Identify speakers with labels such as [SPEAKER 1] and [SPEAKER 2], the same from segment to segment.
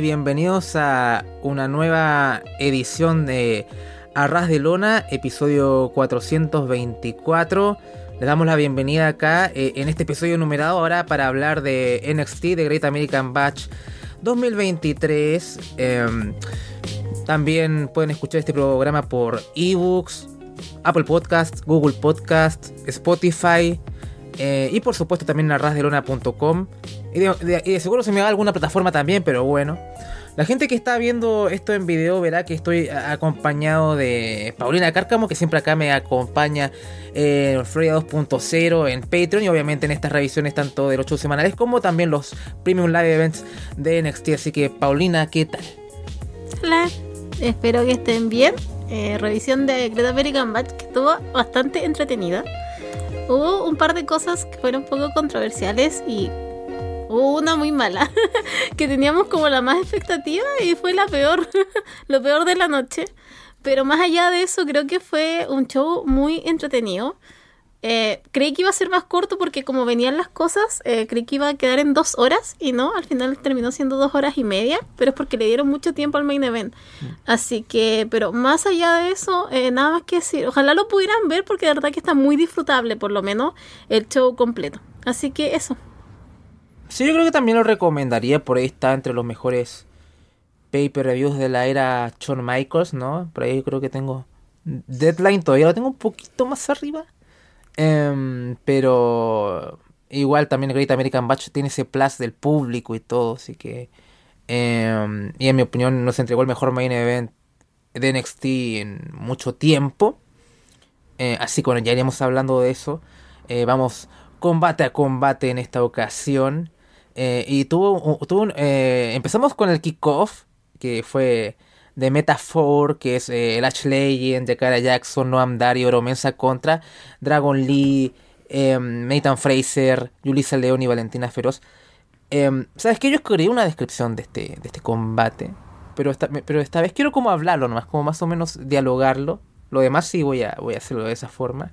[SPEAKER 1] Bienvenidos a una nueva edición de Arras de Lona, episodio 424. Le damos la bienvenida acá eh, en este episodio numerado ahora para hablar de NXT, de Great American Batch 2023. Em, también pueden escuchar este programa por ebooks, Apple Podcast, Google Podcast, Spotify eh, y por supuesto también en arrasdelona.com. Y de, seguro se me va alguna plataforma también, pero bueno. La gente que está viendo esto en video verá que estoy acompañado de Paulina Cárcamo, que siempre acá me acompaña en Florida 2.0 en Patreon y obviamente en estas revisiones tanto de los shows semanales como también los Premium Live Events de NXT. Así que Paulina, ¿qué tal?
[SPEAKER 2] Hola, espero que estén bien. Eh, revisión de Great American Batch que estuvo bastante entretenida. Hubo un par de cosas que fueron un poco controversiales y Hubo una muy mala, que teníamos como la más expectativa y fue la peor, lo peor de la noche. Pero más allá de eso, creo que fue un show muy entretenido. Eh, creí que iba a ser más corto porque como venían las cosas, eh, creí que iba a quedar en dos horas y no, al final terminó siendo dos horas y media, pero es porque le dieron mucho tiempo al main event. Mm. Así que, pero más allá de eso, eh, nada más que decir, ojalá lo pudieran ver porque de verdad que está muy disfrutable, por lo menos, el show completo. Así que eso.
[SPEAKER 1] Sí, yo creo que también lo recomendaría. Por ahí está entre los mejores paper reviews de la era Shawn Michaels, ¿no? Por ahí creo que tengo Deadline, todavía lo tengo un poquito más arriba. Em, pero igual también Great American Batch tiene ese plus del público y todo, así que... Em, y en mi opinión nos entregó el mejor main event de NXT en mucho tiempo. Eh, así que bueno, ya iremos hablando de eso. Eh, vamos combate a combate en esta ocasión. Eh, y tuvo, tuvo empezamos con el kickoff, que fue de Metaphor, que es eh, el Ash Legend, Cara Jackson, Noam Dario, Romensa contra Dragon Lee, em, Nathan Fraser, Julissa León y Valentina Feroz. Em, ¿Sabes que Yo escribí una descripción de este, de este combate, pero esta, pero esta vez quiero como hablarlo nomás, como más o menos dialogarlo. Lo demás sí voy a, voy a hacerlo de esa forma.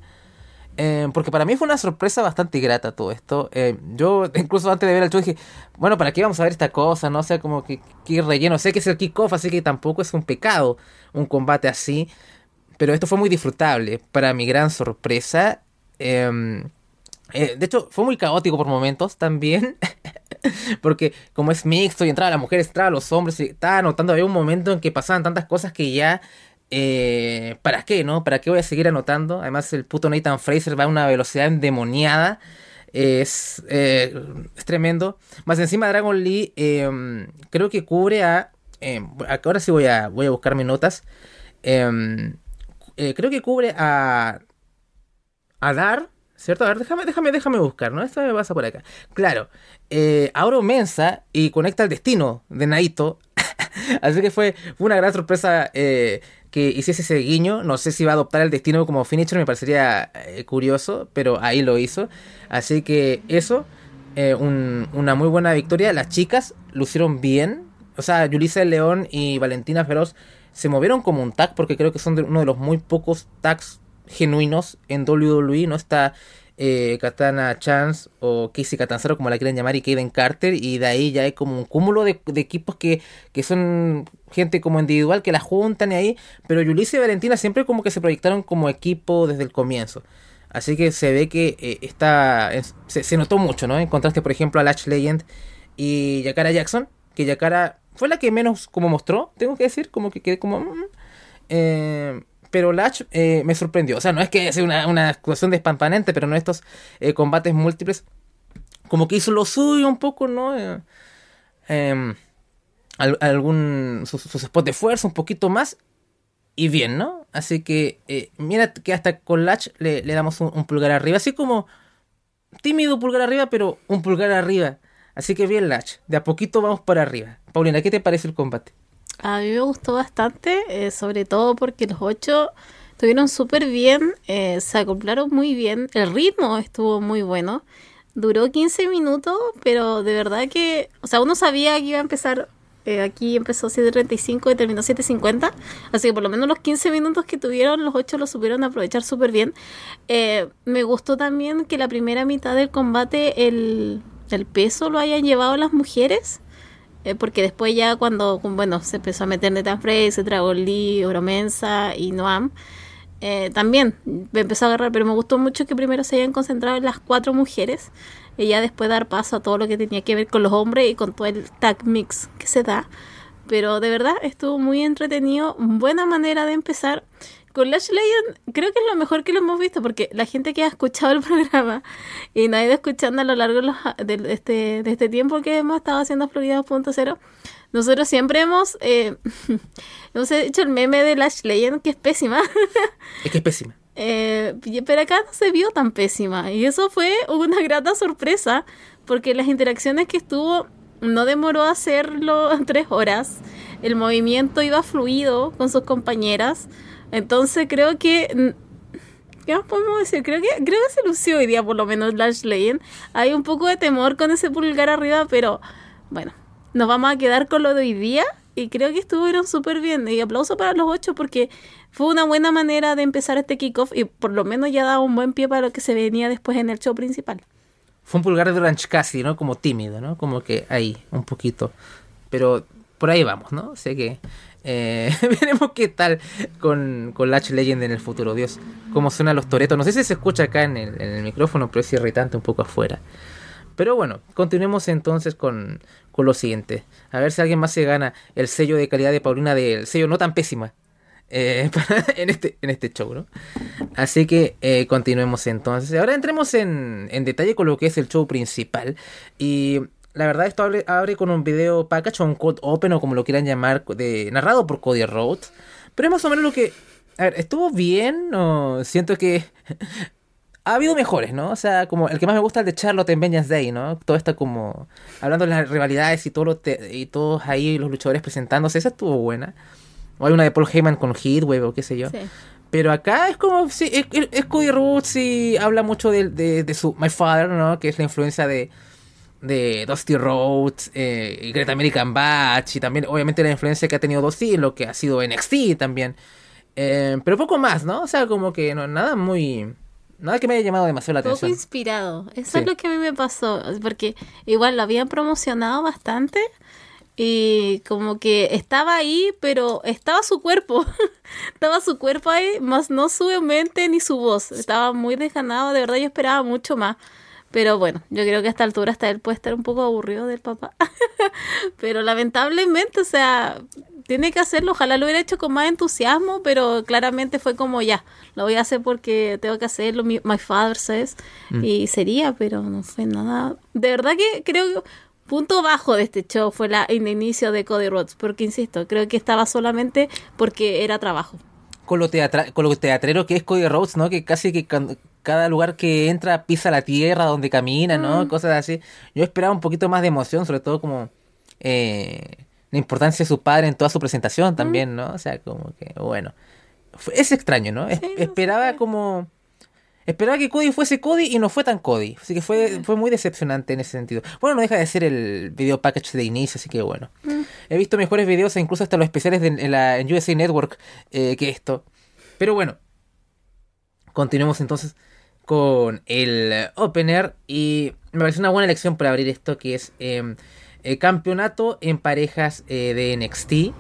[SPEAKER 1] Eh, porque para mí fue una sorpresa bastante grata todo esto. Eh, yo incluso antes de ver el show dije, bueno, ¿para qué vamos a ver esta cosa? No o sea, como que, que relleno. Sé que es el kickoff, así que tampoco es un pecado un combate así. Pero esto fue muy disfrutable. Para mi gran sorpresa. Em, eh, de hecho, fue muy caótico por momentos también. porque como es mixto y entraba las mujeres, entraba los hombres, y estaba notando, había un momento en que pasaban tantas cosas que ya eh, ¿Para qué, no? ¿Para qué voy a seguir anotando? Además, el puto Nathan Fraser va a una velocidad endemoniada. Es, eh, es tremendo. Más encima, Dragon Lee em, creo que cubre a. Eh, ahora sí voy a, voy a buscar mis notas. Em, eh, creo que cubre a. A Dar. ¿Cierto? A ver, déjame, déjame, déjame buscar, ¿no? Esto me pasa por acá. Claro. Eh, Auro Mensa y conecta el destino de Naito. Así que fue, una gran sorpresa que hiciese ese guiño. No sé si va a adoptar el destino como finisher, me parecería eh, curioso, pero ahí lo hizo. Así que eso, eh, una muy buena victoria. Las chicas lucieron bien. O sea, Yulisa León y Valentina Feroz se movieron como un tag porque creo que son uno de los muy pocos tags genuinos en WWE. No está eh, Katana Chance o Casey Catanzaro, como la quieren llamar, y Kaden Carter, y de ahí ya hay como un cúmulo de, equipos que, que, son gente como individual que la juntan y ahí, pero Yulisa y Valentina siempre como que se proyectaron como equipo desde el comienzo. Así que se ve que eh, está. Se, notó mucho, ¿no? En contraste, por ejemplo, a Latch Legend y Yakara Jackson. Que Yakara fue la que menos como mostró, tengo que decir, como que quedé como. Mm, mm. eh, pero Latch eh, me sorprendió. O sea, no es que sea una, una actuación despampanante, pero no estos combates múltiples. Como que hizo lo suyo un poco, ¿no? Em, algún sus, spots de fuerza un poquito más y bien, ¿no? Así que mira que hasta con Latch le, damos un, pulgar arriba, así como tímido pulgar arriba, pero un pulgar arriba. Así que bien Latch, de a poquito vamos para arriba. Paulina, ¿qué te parece el combate?
[SPEAKER 2] A mí me gustó bastante, eh, sobre todo porque los ocho estuvieron súper bien, eh, se acoplaron muy bien, el ritmo estuvo muy bueno. Duró 15 minutos, pero de verdad que, o sea, uno sabía que iba a empezar, eh, aquí empezó 7.35 y terminó 7.50, así que por lo menos los 15 minutos que tuvieron, los ocho lo supieron aprovechar súper bien. me gustó también que la primera mitad del combate el, el peso lo hayan llevado las mujeres eh, porque después ya cuando, bueno, se empezó a meter Nathan Fraser, Dragon Lee, Oromensa y Noam, eh, también me empezó a agarrar, pero me gustó mucho que primero se hayan concentrado en las cuatro mujeres y ya después dar paso a todo lo que tenía que ver con los hombres y con todo el tag mix que se da. Pero de verdad estuvo muy entretenido, buena manera de empezar. Con Lash Legend creo que es lo mejor que lo hemos visto porque la gente que ha escuchado el programa y no ha ido escuchando a lo largo de, este, de este tiempo que hemos estado haciendo Florida 2.0 nosotros siempre hemos, eh, hemos hecho el meme de Lash Legend, que es pésima.
[SPEAKER 1] Es que es pésima.
[SPEAKER 2] Eh, pero acá no se vio tan pésima. Y eso fue una grata sorpresa, porque las interacciones que estuvo no demoró hacerlo tres horas. El movimiento iba fluido con sus compañeras. Entonces creo que ¿Qué más podemos decir? Creo que, creo que se lució hoy día, por lo menos, Lash Legend. Hay un poco de temor con ese pulgar arriba, pero bueno, nos vamos a quedar con lo de hoy día y creo que estuvieron súper bien. Y aplauso para los ocho porque fue una buena manera de empezar este kickoff y por lo menos ya daba un buen pie para lo que se venía después en el show principal.
[SPEAKER 1] Fue un pulgar de Orange casi, ¿no? Como tímido, ¿no? Como que ahí, un poquito. Pero por ahí vamos, ¿no? Sé que eh, veremos qué tal con, con Latch Legend en el futuro. Dios, cómo suenan los toretos. No sé si se escucha acá en el, en el micrófono, pero es irritante un poco afuera. Pero bueno, continuemos entonces con, con lo siguiente. A ver si alguien más se gana el sello de calidad de Paulina del sello no tan pésima. Eh, en, este, en este show, ¿no? Así que eh, continuemos entonces. Ahora entremos en, en, detalle con lo que es el show principal. Y la verdad, esto abre, con un video package o un code open o como lo quieran llamar, de, narrado por Cody Rhodes. Pero es más o menos lo que. A ver, ¿estuvo bien? O siento que ha habido mejores, ¿no? O sea, como el que más me gusta es el de Charlotte en Vengeance Day, ¿no? Todo esto como hablando de las rivalidades y, todo y todos ahí los luchadores presentándose, esa estuvo buena. O hay una de Paul Heyman con Heatwave o qué sé yo. Sí. Pero acá es como, sí, es, Cody Rhodes y habla mucho de, de, su My Father, ¿no? Que es la influencia de, de Dusty Rhodes eh, y Great American Batch y también obviamente la influencia que ha tenido Dusty en lo que ha sido NXT también. Eh, pero poco más, ¿no? O sea, como que no, nada muy Nada que me haya llamado demasiado la atención.
[SPEAKER 2] Poco inspirado. Eso es lo que a mí me pasó. Porque igual lo habían promocionado bastante. Y como que estaba ahí, pero estaba su cuerpo. estaba su cuerpo ahí, más no su mente ni su voz. Estaba muy desganado. De verdad, yo esperaba mucho más. Pero bueno, yo creo que a esta altura hasta él puede estar un poco aburrido del papá. pero lamentablemente, o sea, tiene que hacerlo. Ojalá lo hubiera hecho con más entusiasmo, pero claramente fue como ya, lo voy a hacer porque tengo que hacerlo. My father says. Mm. Y sería, pero no fue nada. De verdad que creo que punto bajo de este show fue la, el inicio de Cody Rhodes, porque insisto, creo que estaba solamente porque era trabajo.
[SPEAKER 1] Con lo, con lo teatrero que es Cody Rhodes, ¿no? Que casi que cada lugar que entra pisa la tierra donde camina, ¿no? Mm. Cosas así. Yo esperaba un poquito más de emoción, sobre todo como... Eh, la importancia de su padre en toda su presentación también, ¿no? O sea, como que, bueno. es extraño, ¿no? esperaba como. Esperaba que Cody fuese Cody y no fue tan Cody. Así que fue, fue muy decepcionante en ese sentido. Bueno, no deja de ser el video package de inicio, así que bueno. Mm. He visto mejores videos, e incluso hasta los especiales de, en, la, en USA Network, eh, que esto. Pero bueno. Continuemos entonces con el opener. Y me parece una buena elección para abrir esto, que es. Em, el campeonato en parejas eh, de NXT.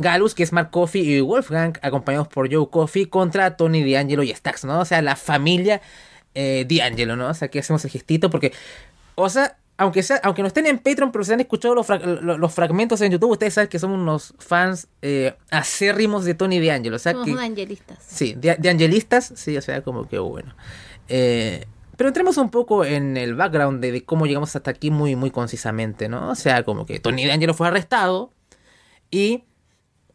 [SPEAKER 1] Galus, que es Mark Coffey y Wolfgang, acompañados por Joe Coffey, contra Tony D'Angelo y Stax, ¿no? O sea, la familia eh, D'Angelo, ¿no? O sea, aquí hacemos el gestito porque, o sea, aunque, sea, aunque no estén en Patreon, pero se han escuchado los, los, fragmentos en YouTube, ustedes saben que somos unos fans eh, acérrimos de Tony D'Angelo. O sea,
[SPEAKER 2] somos
[SPEAKER 1] que,
[SPEAKER 2] de angelistas.
[SPEAKER 1] Sí, de, de, angelistas, sí, o sea, como que bueno. Eh, pero entremos un poco en el background de, cómo llegamos hasta aquí muy, muy concisamente, ¿no? O sea, como que Tony D'Angelo fue arrestado y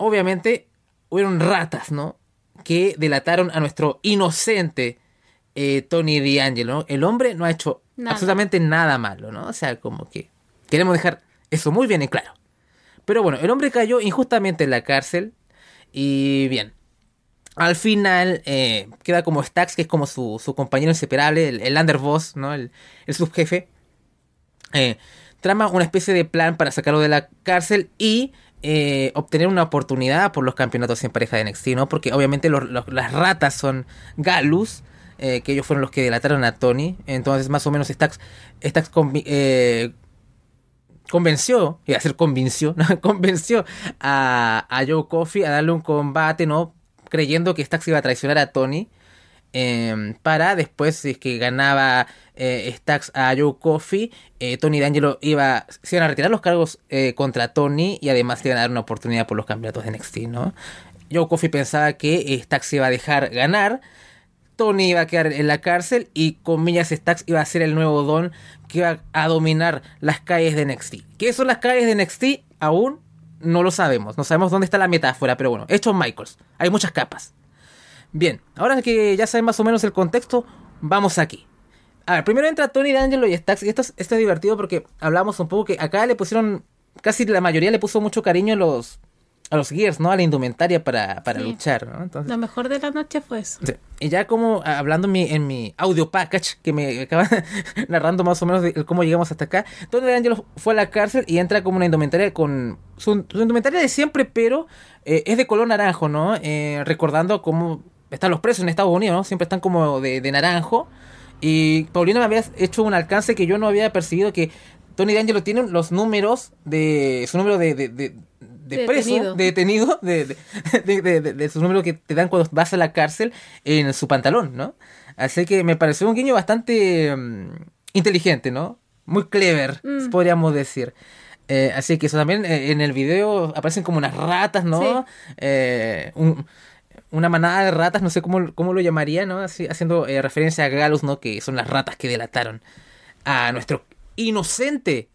[SPEAKER 1] obviamente hubieron ratas, ¿no? Que delataron a nuestro inocente eh, Tony D'Angelo. El hombre no ha hecho absolutamente nada malo, ¿no? O sea, como que queremos dejar eso muy bien en claro. Pero bueno, el hombre cayó injustamente en la cárcel y bien, al final eh, queda como Stax, que es como su, compañero inseparable, el, el underboss, ¿no? El, subjefe. Eh, trama una especie de plan para sacarlo de la cárcel y eh, obtener una oportunidad por los campeonatos en pareja de NXT, ¿no? Porque obviamente las ratas son Galus, que ellos fueron los que delataron a Tony. Entonces, más o menos, Stax, Stax convenció, y a ser convenció, convenció a, Joe Coffey a darle un combate, ¿no? Creyendo que Stacks iba a traicionar a Tony. Em, para después, es que ganaba eh, Stacks a Joe Coffey, eh, Tony D'Angelo iba, se iban a retirar los cargos eh, contra Tony y además le iban a dar una oportunidad por los campeonatos de NXT, ¿no? Joe Coffey pensaba que Stacks se iba a dejar ganar, Tony iba a quedar en la cárcel y comillas Stacks iba a ser el nuevo Don que iba a dominar las calles de NXT. ¿Qué son las calles de NXT? Aún no lo sabemos, no sabemos dónde está la metáfora, pero bueno, hechos Michaels, hay muchas capas. Bien, ahora que ya saben más o menos el contexto, vamos aquí. A ver, primero entra Tony D'Angelo y Stacks, y esto es, esto es divertido porque hablamos un poco que acá le pusieron, casi la mayoría le puso mucho cariño a los, a los gears, ¿no? A la indumentaria para, para
[SPEAKER 2] Sí.
[SPEAKER 1] luchar, ¿no? Entonces,
[SPEAKER 2] Lo mejor de la noche fue eso.
[SPEAKER 1] Sí. Y ya como hablando en mi, en mi audio package, que me acaba narrando más o menos de cómo llegamos hasta acá, Tony D'Angelo fue a la cárcel y entra como una indumentaria con su, su indumentaria de siempre, pero eh, es de color naranjo, ¿no? Eh, recordando cómo están los presos en Estados Unidos, ¿no? Siempre están como de, de naranjo. Y Paulina me había hecho un alcance que yo no había percibido que Tony D'Angelo tiene los números de su número de, de, de, de
[SPEAKER 2] De
[SPEAKER 1] preso,
[SPEAKER 2] detenido.
[SPEAKER 1] de de, sus números que te dan cuando vas a la cárcel en su pantalón, ¿no? Así que me pareció un guiño bastante mm, inteligente, ¿no? Muy clever,
[SPEAKER 2] Mm.
[SPEAKER 1] podríamos decir. Eh, así que eso también eh, en el video aparecen como unas ratas, ¿no?
[SPEAKER 2] Sí.
[SPEAKER 1] Eh, un- una manada de ratas, no sé cómo, cómo lo llamaría, ¿no? Así, haciendo eh, referencia a Galus, ¿no? Que son las ratas que delataron a nuestro inocente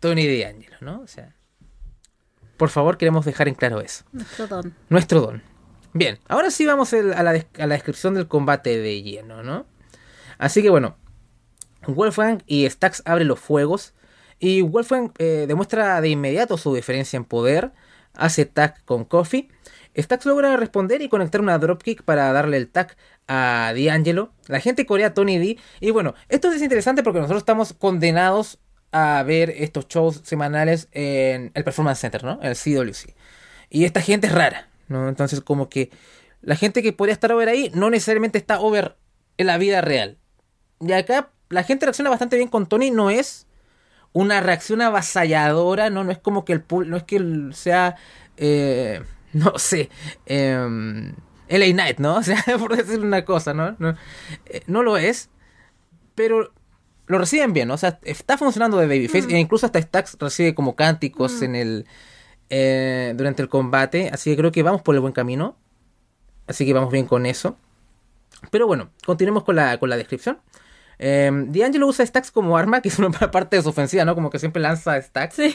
[SPEAKER 1] Tony D'Angelo, ¿no? O sea, por favor, queremos dejar en claro eso.
[SPEAKER 2] Nuestro don.
[SPEAKER 1] Nuestro don. Bien, ahora sí vamos el- a, la, a la descripción del combate de lleno, ¿no? Así que bueno, Wolfgang y Stax abren los fuegos y Wolfgang eh, demuestra de inmediato su diferencia en poder, hace tag con Kofi. Stax logra responder y conectar una dropkick para darle el tag a D'Angelo. La gente corea Tony D. Y bueno, esto es interesante porque nosotros estamos condenados a ver estos shows semanales en el Performance Center, ¿no? El CWC. Y esta gente es rara, ¿no? Entonces como que la gente que podría estar over ahí no necesariamente está over en la vida real. Y acá la gente reacciona bastante bien con Tony, no es una reacción avasalladora, no, no es como que el no es que sea, eh, no sé, eh, LA Knight, ¿no? O sea, por decir una cosa, ¿no? No, eh, no lo es, pero lo reciben bien, ¿no? O sea, está funcionando de Babyface, e incluso hasta Stax recibe como cánticos en el eh, durante el combate, así que creo que vamos por el buen camino, así que vamos bien con eso. Pero bueno, continuemos con la, con la descripción. Eh, D'Angelo usa Stacks como arma, que es una parte de su ofensiva, ¿no? Como que siempre lanza Stacks.
[SPEAKER 2] Sí.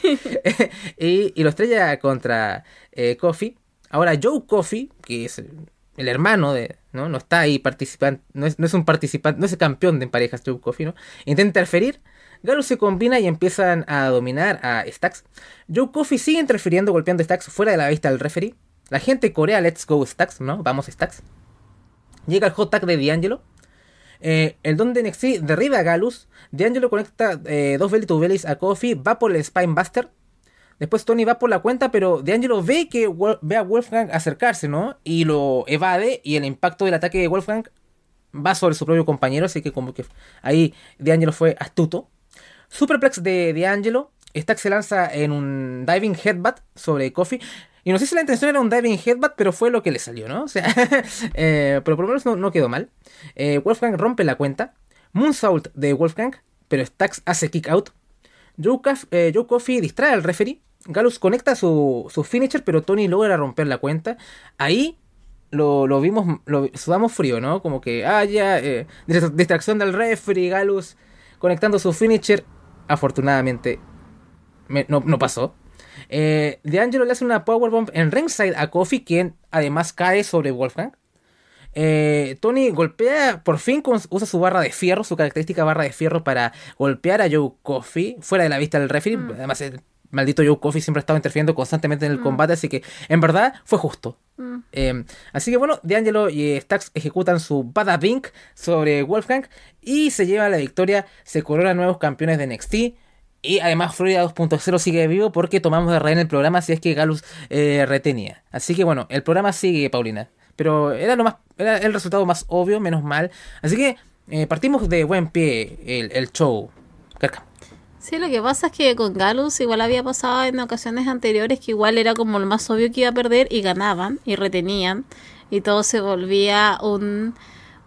[SPEAKER 1] y, y lo estrella contra eh, Kofi. Ahora Joe Kofi, que es el, hermano de, ¿no? No está ahí participando, no es, no es un participante, no es el campeón de parejas Joe Kofi, ¿no? Intenta interferir. Galo se combina y empiezan a dominar a Stacks. Joe Kofi sigue interfiriendo, golpeando a Stacks fuera de la vista del referee. La gente corea Let's Go Stacks, ¿no? Vamos Stacks. Llega el hot tag de D'Angelo. Eh, el don de NXT derriba a Galus. D'Angelo conecta eh, dos belly to bellies a Kofi. Va por el Spinebuster. Después Tony va por la cuenta, pero D'Angelo ve que ve a Wolfgang acercarse, ¿no? Y lo evade. Y el impacto del ataque de Wolfgang va sobre su propio compañero. Así que como que ahí D'Angelo fue astuto. Superplex de D'Angelo. Stack se lanza en un diving headbutt sobre Kofi. Y no sé si la intención era un diving headbutt, pero fue lo que le salió, ¿no? O sea, eh, pero por lo menos no, quedó mal. Eh, Wolfgang rompe la cuenta. Moonsault de Wolfgang, pero Stax hace kick out. Joe, Caf- eh, Joe Coffey distrae al referee. Galus conecta su, su finisher, pero Tony logra romper la cuenta. Ahí lo, lo vimos, lo sudamos frío, ¿no? Como que, ah, ya, eh, distra- distracción del referee, Galus conectando su finisher. Afortunadamente, me- no, no pasó. Eh, D'Angelo le hace una powerbomb en ringside a Kofi, quien además cae sobre Wolfgang. Eh, Tony golpea, por fin usa su barra de fierro, su característica barra de fierro para golpear a Joe Coffey fuera de la vista del referee. Además, el maldito Joe Coffey siempre ha estado interfiriendo constantemente en el combate, así que en verdad fue justo.
[SPEAKER 2] Mm.
[SPEAKER 1] Eh, así que bueno, D'Angelo y Stax ejecutan su Bada Bink sobre Wolfgang y se lleva la victoria, se coronan nuevos campeones de NXT. Y además Florida 2.0 sigue vivo porque tomamos de reina el programa si es que Galus eh, retenía. Así que bueno, el programa sigue, Paulina. Pero era lo más, era el resultado más obvio, menos mal. Así que eh, partimos de buen pie el, el show. Carca.
[SPEAKER 2] Sí, lo que pasa es que con Galus igual había pasado en ocasiones anteriores que igual era como lo más obvio que iba a perder y ganaban y retenían y todo se volvía un,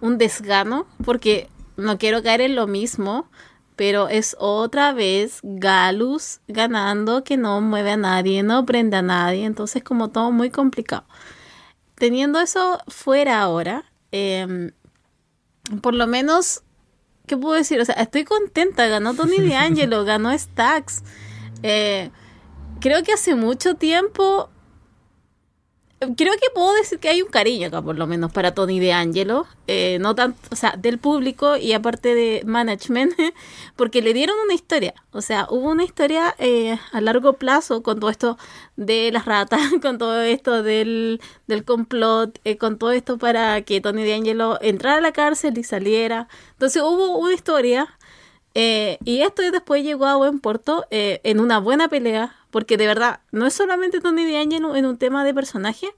[SPEAKER 2] un desgano porque no quiero caer en lo mismo, pero es otra vez Galus ganando que no mueve a nadie, no prende a nadie, entonces como todo muy complicado. Teniendo eso fuera ahora, em, por lo menos, ¿qué puedo decir? O sea, estoy contenta, ganó Tony D'Angelo, ganó Stax. Eh, creo que hace mucho tiempo creo que puedo decir que hay un cariño acá, por lo menos, para Tony de Angelo. Eh, no tanto, o sea, del público y aparte de management, porque le dieron una historia. O sea, hubo una historia eh, a largo plazo con todo esto de las ratas, con todo esto del, del complot, eh, con todo esto para que Tony de Angelo entrara a la cárcel y saliera. Entonces hubo una historia. y esto después llegó a buen puerto en una buena pelea porque de verdad, no es solamente Tony D'Angelo en un tema de personaje,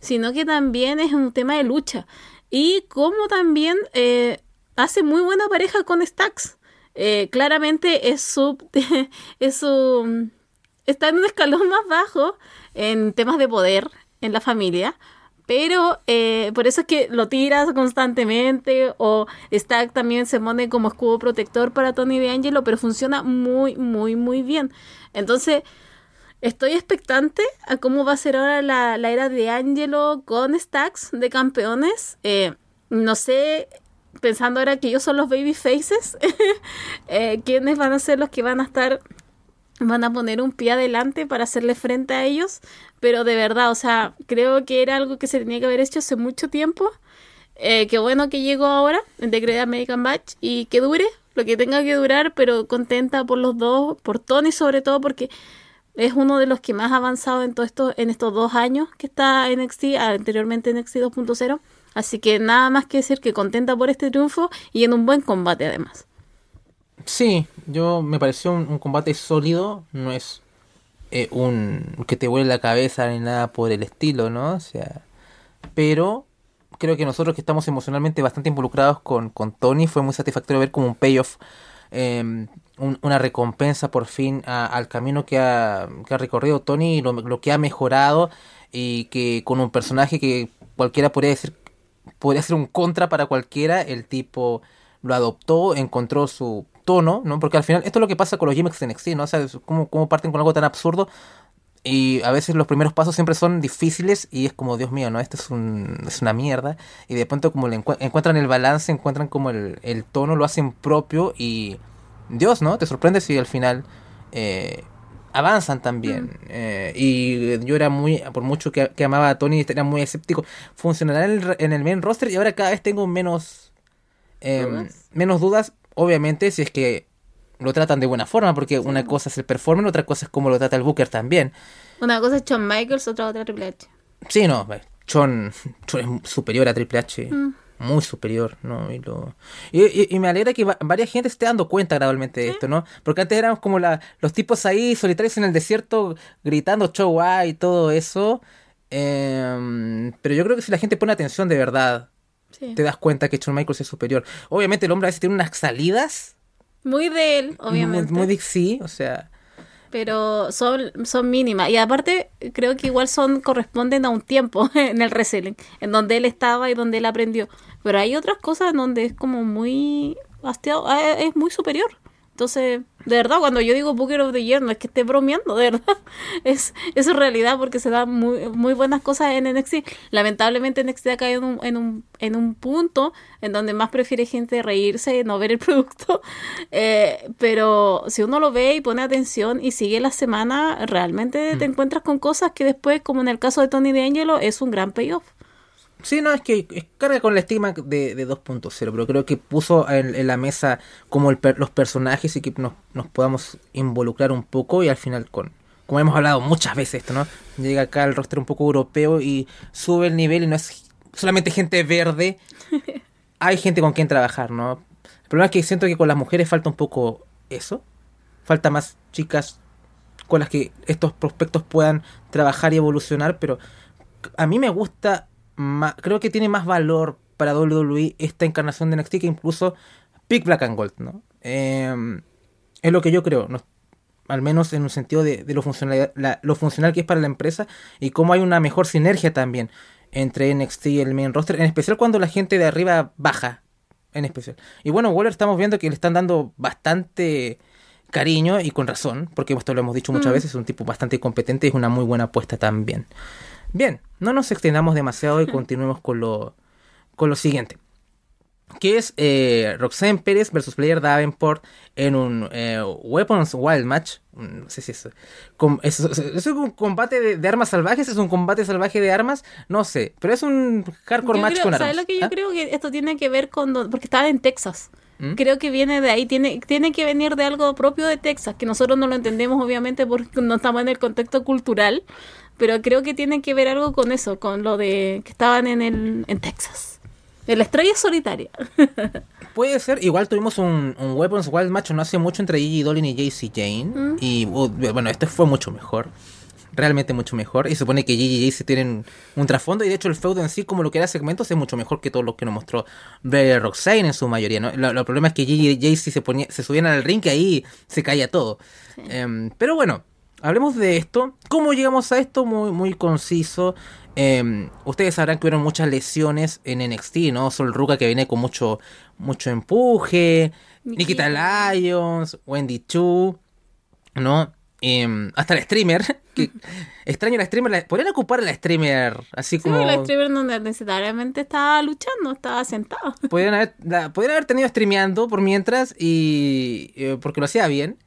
[SPEAKER 2] sino que también es un tema de lucha. Y como también eh, hace muy buena pareja con Stax. Eh, claramente es su, es su. Está en un escalón más bajo en temas de poder en la familia. Pero eh, por eso es que lo tiras constantemente o Stack también se pone como escudo protector para Tony D'Angelo, pero funciona muy, muy, muy bien. Entonces, Estoy expectante a cómo va a ser ahora la, era de Angelo con stacks de campeones. Eh, no sé, pensando ahora que ellos son los baby faces, eh, quiénes van a ser los que van a estar, van a poner un pie adelante para hacerle frente a ellos. Pero de verdad, o sea, creo que era algo que se tenía que haber hecho hace mucho tiempo. Eh, qué bueno que llegó ahora en The Great American Match y que dure lo que tenga que durar, pero contenta por los dos, por Tony sobre todo, porque es uno de los que más ha avanzado en todo en estos dos años que está NXT, anteriormente en NXT 2.0. Así que nada más que decir que contenta por este triunfo y en un buen combate además.
[SPEAKER 1] Sí, yo me pareció un, combate sólido, no es eh, un que te vuele la cabeza ni nada por el estilo, ¿no? O sea, pero creo que nosotros que estamos emocionalmente bastante involucrados con, con Tony fue muy satisfactorio ver como un payoff eh, una recompensa por fin al camino que ha, recorrido Tony y lo, que ha mejorado y que con un personaje que cualquiera podría decir podría ser un contra para cualquiera el tipo lo adoptó encontró su tono no porque al final esto es lo que pasa con los gimmicks de NXT no o sea cómo, cómo parten con algo tan absurdo y a veces los primeros pasos siempre son difíciles y es como, Dios mío, ¿no? Esto es, un, es una mierda. Y de pronto como le encuentran el balance, encuentran como el, el tono, lo hacen propio y Dios, ¿no? Te sorprende si al final eh, avanzan también. Mm. Eh, y yo era muy, por mucho que, amaba a Tony, era muy escéptico. Funcionará en el, en el main roster y ahora cada vez tengo menos, em, menos dudas, obviamente, si es que lo tratan de buena forma, porque una cosa es el performance, otra cosa es cómo lo trata el Booker también.
[SPEAKER 2] Una cosa es Shawn Michaels, otra otra Triple H.
[SPEAKER 1] Sí, no, Shawn, es superior a Triple H. Mm muy superior, ¿no? Y, lo, y, me alegra que varias gente esté dando cuenta gradualmente de esto, ¿no? Porque antes éramos como la, los tipos ahí solitarios en el desierto gritando show y todo eso. Em, pero yo creo que si la gente pone atención de verdad, te das cuenta que Shawn Michaels es superior. Obviamente el hombre a veces tiene unas salidas.
[SPEAKER 2] Muy de él, obviamente.
[SPEAKER 1] Muy, muy sí, o sea
[SPEAKER 2] pero son, son mínimas. Y aparte, creo que igual son corresponden a un tiempo en el reselling, en donde él estaba y donde él aprendió. Pero hay otras cosas en donde es como muy hastiado, ah, es muy superior. Entonces, de verdad, cuando yo digo Booker of the Year, no es que esté bromeando, de verdad. Es, es realidad porque se dan muy, muy buenas cosas en NXT. Lamentablemente NXT ha caído en un, en un, en un punto en donde más prefiere gente reírse, no ver el producto. Eh, pero si uno lo ve y pone atención y sigue la semana, realmente te mm. encuentras con cosas que después, como en el caso de Tony D'Angelo, es un gran payoff.
[SPEAKER 1] Sí, no, es que carga con el estigma de, de 2.0, pero creo que puso en, la mesa como los personajes y que nos, nos, podamos involucrar un poco y al final con, como hemos hablado muchas veces esto, ¿no? Llega acá el rostro un poco europeo y sube el nivel y no es solamente gente verde, hay gente con quien trabajar, ¿no? El problema es que siento que con las mujeres falta un poco eso, falta más chicas con las que estos prospectos puedan trabajar y evolucionar, pero a mí me gusta creo que tiene más valor para WWE esta encarnación de NXT que incluso Pick Black and Gold, ¿no? Em, Es lo que yo creo, no- al menos en un sentido de, de lo, funcional, la- lo funcional que es para la empresa y cómo hay una mejor sinergia también entre NXT y el main roster, en especial cuando la gente de arriba baja, en especial. Y bueno, Waller estamos viendo que le están dando bastante cariño y con razón, porque esto lo hemos dicho muchas
[SPEAKER 2] Mm.
[SPEAKER 1] veces, es un tipo bastante competente y es una muy buena apuesta también. Bien, no nos extendamos demasiado y continuemos con lo, con lo siguiente. Que es eh, Roxanne Pérez versus Blair Davenport en un eh, Weapons Wild Match. Mm, No sé si es, com- es, es- es un combate de, de armas salvajes, es un combate salvaje de armas, no sé, pero es un hardcore
[SPEAKER 2] Yo
[SPEAKER 1] match
[SPEAKER 2] creo-
[SPEAKER 1] con
[SPEAKER 2] ¿sabes
[SPEAKER 1] armas.
[SPEAKER 2] lo que yo
[SPEAKER 1] ¿Ah?
[SPEAKER 2] creo que esto tiene que ver con porque estaban en Texas.
[SPEAKER 1] ¿Mm?
[SPEAKER 2] Creo que viene de ahí, tiene, tiene que venir de algo propio de Texas, que nosotros no lo entendemos obviamente porque no estamos en el contexto cultural, pero creo que tiene que ver algo con eso, con lo de que estaban en el en Texas. En la estrella solitaria.
[SPEAKER 1] Puede ser, igual tuvimos un, un Weapons Wild Match no hace mucho entre Gigi Dolin y JC Jane.
[SPEAKER 2] Mm.
[SPEAKER 1] Y bueno, este fue mucho mejor. Realmente mucho mejor. Y se supone que Gigi y JC tienen un trasfondo. Y de hecho, el feudo en sí, como lo que era segmentos, es mucho mejor que todo lo que nos mostró Blair Roxane en su mayoría. ¿no? Lo, lo problema es que Gigi y JC se, ponía, se subían al ring y ahí se caía todo. Em, pero bueno, hablemos de esto. ¿Cómo llegamos a esto? Muy, muy conciso. Em, ustedes sabrán que hubieron muchas lesiones en NXT, ¿no? Sol Ruka que viene con mucho, mucho empuje.
[SPEAKER 2] Nikita.
[SPEAKER 1] Nikita Lyons, Wendy Chu, ¿no? Em, hasta la streamer. Que, extraño la streamer. Podrían ocupar a la streamer así
[SPEAKER 2] Sí,
[SPEAKER 1] como.
[SPEAKER 2] la streamer no necesariamente estaba luchando, estaba sentada.
[SPEAKER 1] Podrían haber, la- podrían haber tenido streameando por mientras y eh, porque lo hacía bien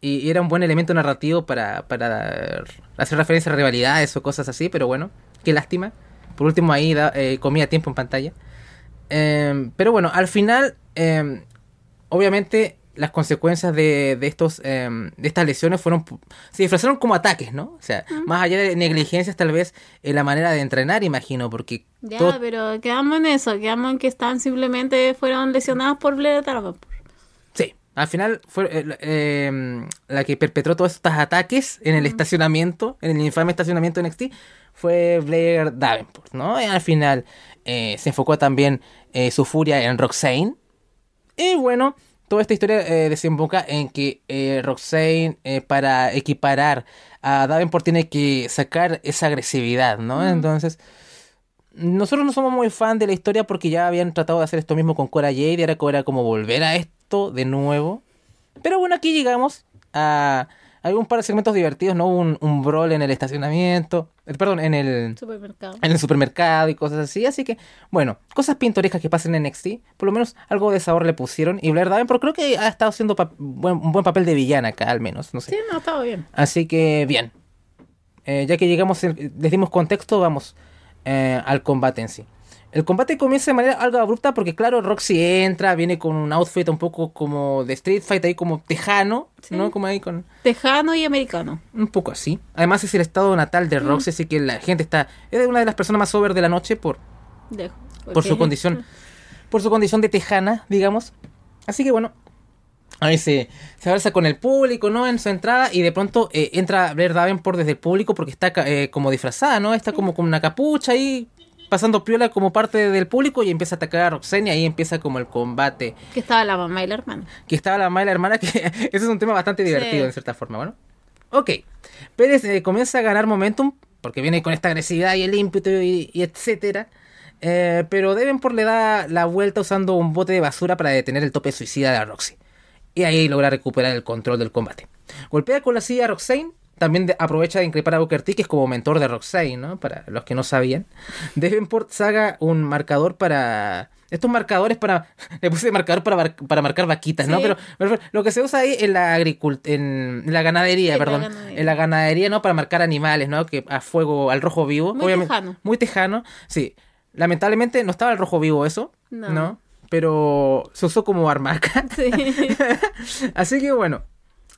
[SPEAKER 1] y, era un buen elemento narrativo para, para hacer referencia a rivalidades o cosas así, pero bueno, qué lástima. Por último ahí da- eh, comía tiempo en pantalla. Em, pero bueno, al final, em, obviamente las consecuencias de, de estos em, de estas lesiones fueron se disfrazaron como ataques, ¿no? O sea, más allá de negligencias tal vez en la manera de entrenar, imagino, porque
[SPEAKER 2] Ya,
[SPEAKER 1] todo-
[SPEAKER 2] pero quedamos en eso, quedamos en que están simplemente fueron lesionadas por.
[SPEAKER 1] Sí, al final fue eh, eh, la que perpetró todos estos ataques en el estacionamiento, en el infame estacionamiento de NXT, fue Blair Davenport, ¿no? Y al final eh, se enfocó también eh, su furia en Roxane. Y bueno, toda esta historia desemboca en que Roxane, para equiparar a Davenport, tiene que sacar esa agresividad, ¿no? Entonces, nosotros no somos muy fan de la historia porque ya habían tratado de hacer esto mismo con Cora Jade y era, co- era como volver a esto de nuevo. Pero bueno, aquí llegamos a... Hay un par de segmentos divertidos, ¿no? Un, un brawl en el estacionamiento, eh, perdón, en el,
[SPEAKER 2] Supermercado.
[SPEAKER 1] en el supermercado y cosas así. Así que, bueno, cosas pintorescas que pasan en NXT. Por lo menos algo de sabor le pusieron. Y Blair Davenport creo que ha estado haciendo buen- un buen papel de villana acá, al menos. No sé.
[SPEAKER 2] Sí, no, estaba bien.
[SPEAKER 1] Así que bien. Eh, ya que llegamos, el- les dimos contexto, vamos eh, al combate en sí. El combate comienza de manera algo abrupta porque claro, Roxy entra, viene con un outfit un poco como de Street Fight, ahí como tejano,
[SPEAKER 2] Sí.
[SPEAKER 1] ¿no? Como ahí con
[SPEAKER 2] Tejano y americano.
[SPEAKER 1] un poco así. Además es el estado natal de Roxy, así que la gente está... Es una de las personas más over de la noche por,
[SPEAKER 2] Dejo.
[SPEAKER 1] por su condición por su condición de tejana, digamos. Así que bueno, ahí se, se abraza con el público, ¿no? En su entrada y de pronto eh, entra Blair Davenport desde el público porque está eh, como disfrazada, ¿no? Está como con una capucha ahí pasando piola como parte del público y empieza a atacar a Roxanne y ahí empieza como el combate.
[SPEAKER 2] Que estaba la mamá y la hermana.
[SPEAKER 1] Que estaba la mamá y la hermana, que ese es un tema bastante divertido
[SPEAKER 2] Sí.
[SPEAKER 1] en cierta forma, ¿bueno? Ok, Pérez eh, comienza a ganar momentum porque viene con esta agresividad y el ímpetu y, y etcétera. Eh, pero Davenport le da la vuelta usando un bote de basura para detener el tope suicida de la Roxy. Y ahí logra recuperar el control del combate. Golpea con la silla a Roxane. También de- aprovecha de increpar a Booker T, que es como mentor de Roxane, ¿no? Para los que no sabían. Davenport saca un marcador para... Estos marcadores para... Le puse marcador para, para marcar vaquitas, ¿no? Pero, pero lo que se usa ahí en la agricult en la ganadería,
[SPEAKER 2] En la
[SPEAKER 1] perdón.
[SPEAKER 2] ganadería.
[SPEAKER 1] En la ganadería, ¿no? Para marcar animales, ¿no? Que a fuego, al rojo vivo.
[SPEAKER 2] Muy tejano.
[SPEAKER 1] Muy tejano, sí. Lamentablemente no estaba el rojo vivo eso,
[SPEAKER 2] No.
[SPEAKER 1] ¿no? Pero se usó como armarca.
[SPEAKER 2] Sí.
[SPEAKER 1] Así que bueno,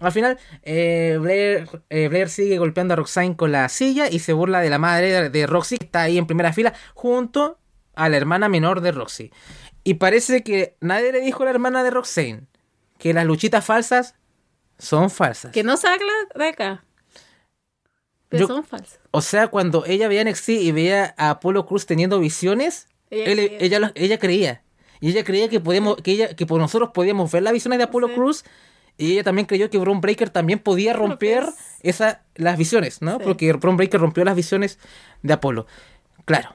[SPEAKER 1] al final eh, Blair, eh, Blair sigue golpeando a Roxanne con la silla y se burla de la madre de, Roxy, que está ahí en primera fila, junto a la hermana menor de Roxy. Y parece que nadie le dijo a la hermana de Roxanne que las luchitas falsas son falsas.
[SPEAKER 2] que no saca de acá. Pero
[SPEAKER 1] Yo-
[SPEAKER 2] son falsos.
[SPEAKER 1] O sea, cuando ella veía NXT y veía a Apollo Cruz teniendo visiones,
[SPEAKER 2] Ella
[SPEAKER 1] él-
[SPEAKER 2] creía.
[SPEAKER 1] ella, creía. Y ella creía que podíamos, que ella, que por nosotros podíamos ver las visiones de Apolo
[SPEAKER 2] Sí.
[SPEAKER 1] Cruz Y ella también creyó que Bron Breaker también podía romper esa, las visiones, ¿no?
[SPEAKER 2] Sí.
[SPEAKER 1] Porque Bron Breaker rompió las visiones de Apolo. Claro.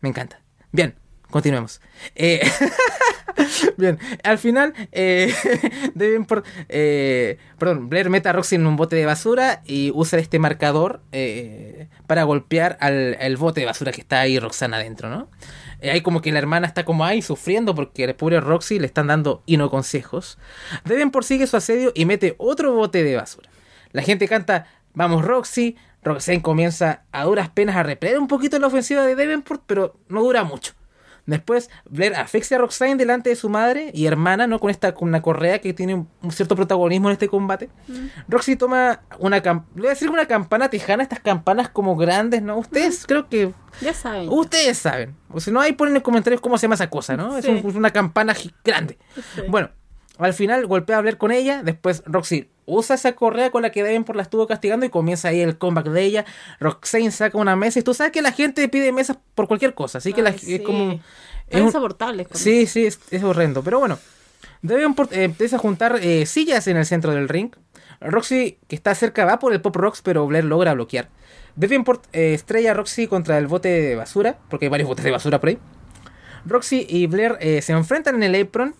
[SPEAKER 1] Me encanta. Bien, continuemos. Eh, Bien, al final, eh, Davenport, eh, perdón, Blair mete a Roxy en un bote de basura y usa este marcador eh, para golpear al el bote de basura que está ahí Roxana adentro, ¿no? Eh, ahí como que la hermana está como ahí sufriendo porque al pobre Roxy le están dando no consejos. Davenport sigue su asedio y mete otro bote de basura. La gente canta, vamos Roxy. Roxanne comienza a duras penas a repeler un poquito la ofensiva de Davenport, pero no dura mucho. Después, Blair asfixia a Roxanne delante de su madre y hermana, ¿no? Con esta con una correa que tiene un, un cierto protagonismo en este combate. Roxy toma una voy a decir una campana tejana, estas campanas como grandes, ¿no? Ustedes creo que
[SPEAKER 2] Ya saben.
[SPEAKER 1] ustedes saben. O si no, ahí ponen en comentarios cómo se llama esa cosa, ¿no? Es un- una campana grande.
[SPEAKER 2] Sí.
[SPEAKER 1] Bueno, al final golpea a Blair con ella. Después Roxy usa esa correa con la que Davenport la estuvo castigando y comienza ahí el comeback de ella. Roxane saca una mesa y tú sabes que la gente pide mesas por cualquier cosa. Así que la- es como... Un-
[SPEAKER 2] insoportables. con
[SPEAKER 1] Sí, sí, es, es horrendo. Pero bueno, Davenport eh, empieza a juntar eh, sillas en el centro del ring. Roxy, que está cerca, va por el Pop Rocks, pero Blair logra bloquear. Davenport eh, estrella a Roxy contra el bote de basura, porque hay varios botes de basura por ahí. Roxy y Blair eh, se enfrentan en el apron.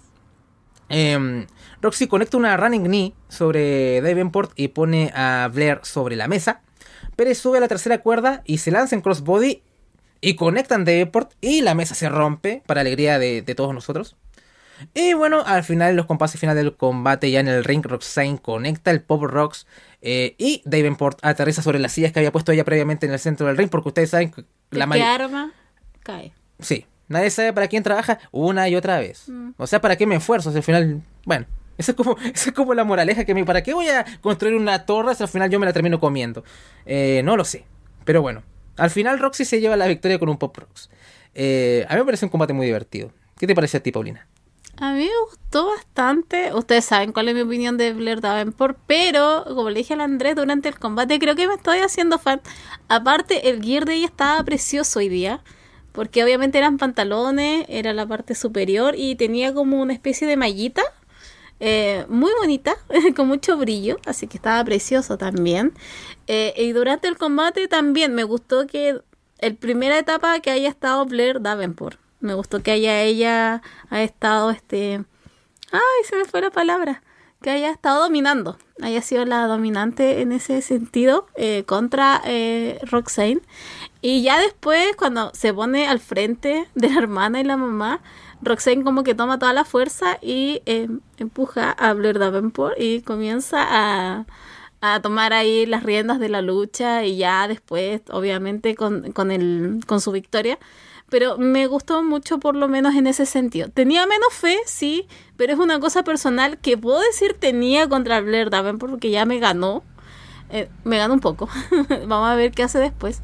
[SPEAKER 1] Roxy conecta una running knee sobre Davenport y pone a Blair sobre la mesa. Pérez sube a la tercera cuerda y se lanza en crossbody y conectan Davenport y la mesa se rompe para alegría de, de todos nosotros. Y bueno, al final, los compases final del combate, ya en el ring, Roxanne conecta el Pop Rocks eh, y Davenport aterriza sobre las sillas que había puesto ella previamente en el centro del ring, porque ustedes saben que la
[SPEAKER 2] ¿De qué arma cae?
[SPEAKER 1] Sí, nadie sabe para quién trabaja una y otra vez.
[SPEAKER 2] Mm.
[SPEAKER 1] O sea, para qué me esfuerzo, si al final, bueno, eso es como, eso es como la moraleja que me, ¿para qué voy a construir una torre si al final yo me la termino comiendo? Eh, no lo sé, pero bueno, al final Roxy se lleva la victoria con un Pop Rocks. Eh, a mí me parece un combate muy divertido. ¿Qué te parece a ti, Paulina?
[SPEAKER 2] A mí me gustó bastante. Ustedes saben cuál es mi opinión de Blair Davenport, pero como le dije al Andrés durante el combate, creo que me estoy haciendo fan. Aparte, el gear de ella estaba precioso hoy día, porque obviamente eran pantalones, era la parte superior y tenía como una especie de mallita. Eh, muy bonita, con mucho brillo, así que estaba precioso también. Eh, y durante el combate también me gustó que el primera etapa que haya estado Blair Davenport. Me gustó que haya ella ha estado este ay, se me fue la palabra, que haya estado dominando, haya sido la dominante en ese sentido eh, contra Roxane. Y ya después, cuando se pone al frente de la hermana y la mamá, Roxane como que toma toda la fuerza y eh, empuja a Blair Davenport y comienza a, a tomar ahí las riendas de la lucha y ya después, obviamente, con, con, el, con su victoria. Pero me gustó mucho por lo menos en ese sentido. Tenía menos fe, sí, pero es una cosa personal que puedo decir tenía contra Blair Davenport porque ya me ganó. Eh, me ganó un poco. Vamos a ver qué hace después.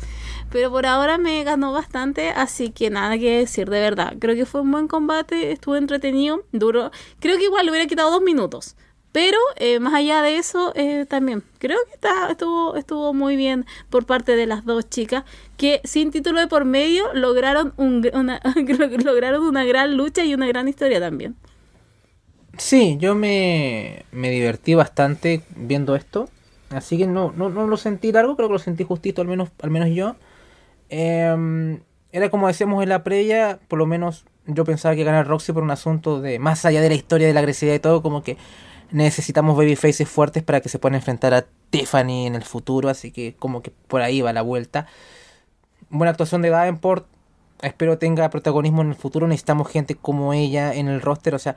[SPEAKER 2] Pero por ahora me ganó bastante, así que nada que decir, de verdad. Creo que fue un buen combate, estuvo entretenido, duro. Creo que igual le hubiera quitado dos minutos. Pero eh, más allá de eso, eh, también creo que está, estuvo, estuvo muy bien por parte de las dos chicas que sin título de por medio lograron, un, una, lograron una gran lucha y una gran historia también.
[SPEAKER 1] Sí, yo me, me divertí bastante viendo esto. Así que no, no, no lo sentí largo, creo que lo sentí justito, al menos, al menos yo. Em, era como decíamos en la previa, por lo menos yo pensaba que ganar Roxy por un asunto de, más allá de la historia, de la agresividad y todo, como que necesitamos babyfaces fuertes para que se puedan enfrentar a Tiffany en el futuro, así que como que por ahí va la vuelta. Buena actuación de Davenport, espero tenga protagonismo en el futuro, necesitamos gente como ella en el roster, o sea,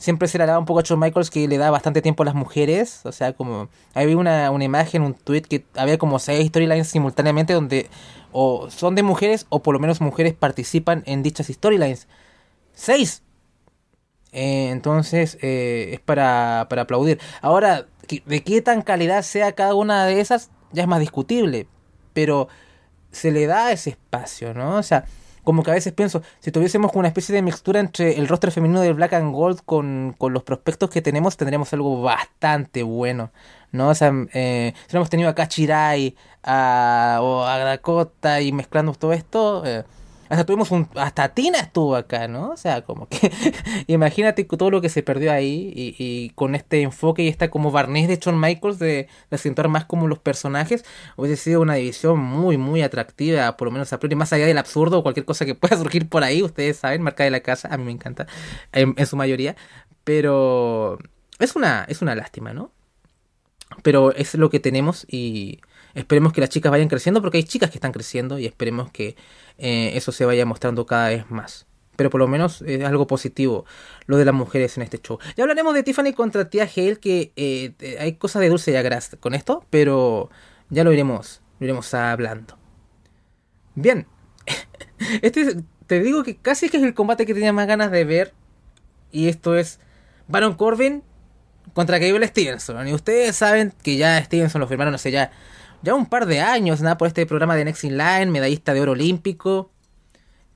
[SPEAKER 1] siempre se le alaba un poco a Shawn Michaels que le da bastante tiempo a las mujeres, o sea, como había una, una imagen, un tweet que había como seis storylines simultáneamente donde o son de mujeres o por lo menos mujeres participan en dichas storylines. ¡Seis! Eh, entonces eh, es para, para aplaudir. Ahora, de qué tan calidad sea cada una de esas ya es más discutible, pero se le da ese espacio, ¿no? O sea, como que a veces pienso, si tuviésemos una especie de mixtura entre el roster femenino de Black and Gold con, con los prospectos que tenemos, tendríamos algo bastante bueno, ¿no? O sea, eh, si hubiéramos tenido a Kachirai o a Dakota y mezclando todo esto, eh, hasta tuvimos hasta Tina estuvo acá, ¿no? O sea, como que imagínate todo lo que se perdió ahí y, y, con este enfoque y esta como barniz de Shawn Michaels de, de acentuar más como los personajes, hubiese sido una división muy, muy atractiva, por lo menos a priori, más allá del absurdo o cualquier cosa que pueda surgir por ahí, ustedes saben, marca de la casa, a mí me encanta, en, en su mayoría, pero es una, es una lástima, ¿no? Pero es lo que tenemos y esperemos que las chicas vayan creciendo porque hay chicas que están creciendo y esperemos que eh, eso se vaya mostrando cada vez más. Pero por lo menos es algo positivo lo de las mujeres en este show. Ya hablaremos de Tiffany contra Tia Hale, que eh, hay cosas de dulce y agras con esto, pero ya lo iremos, lo iremos hablando. Bien, este te digo que casi que es el combate que tenía más ganas de ver. Y esto es Baron Corbin contra Gable Stevenson. Y ustedes saben que ya Stevenson lo firmaron hace ya, ya un par de años, nada por este programa de Next in Line, medallista de oro olímpico.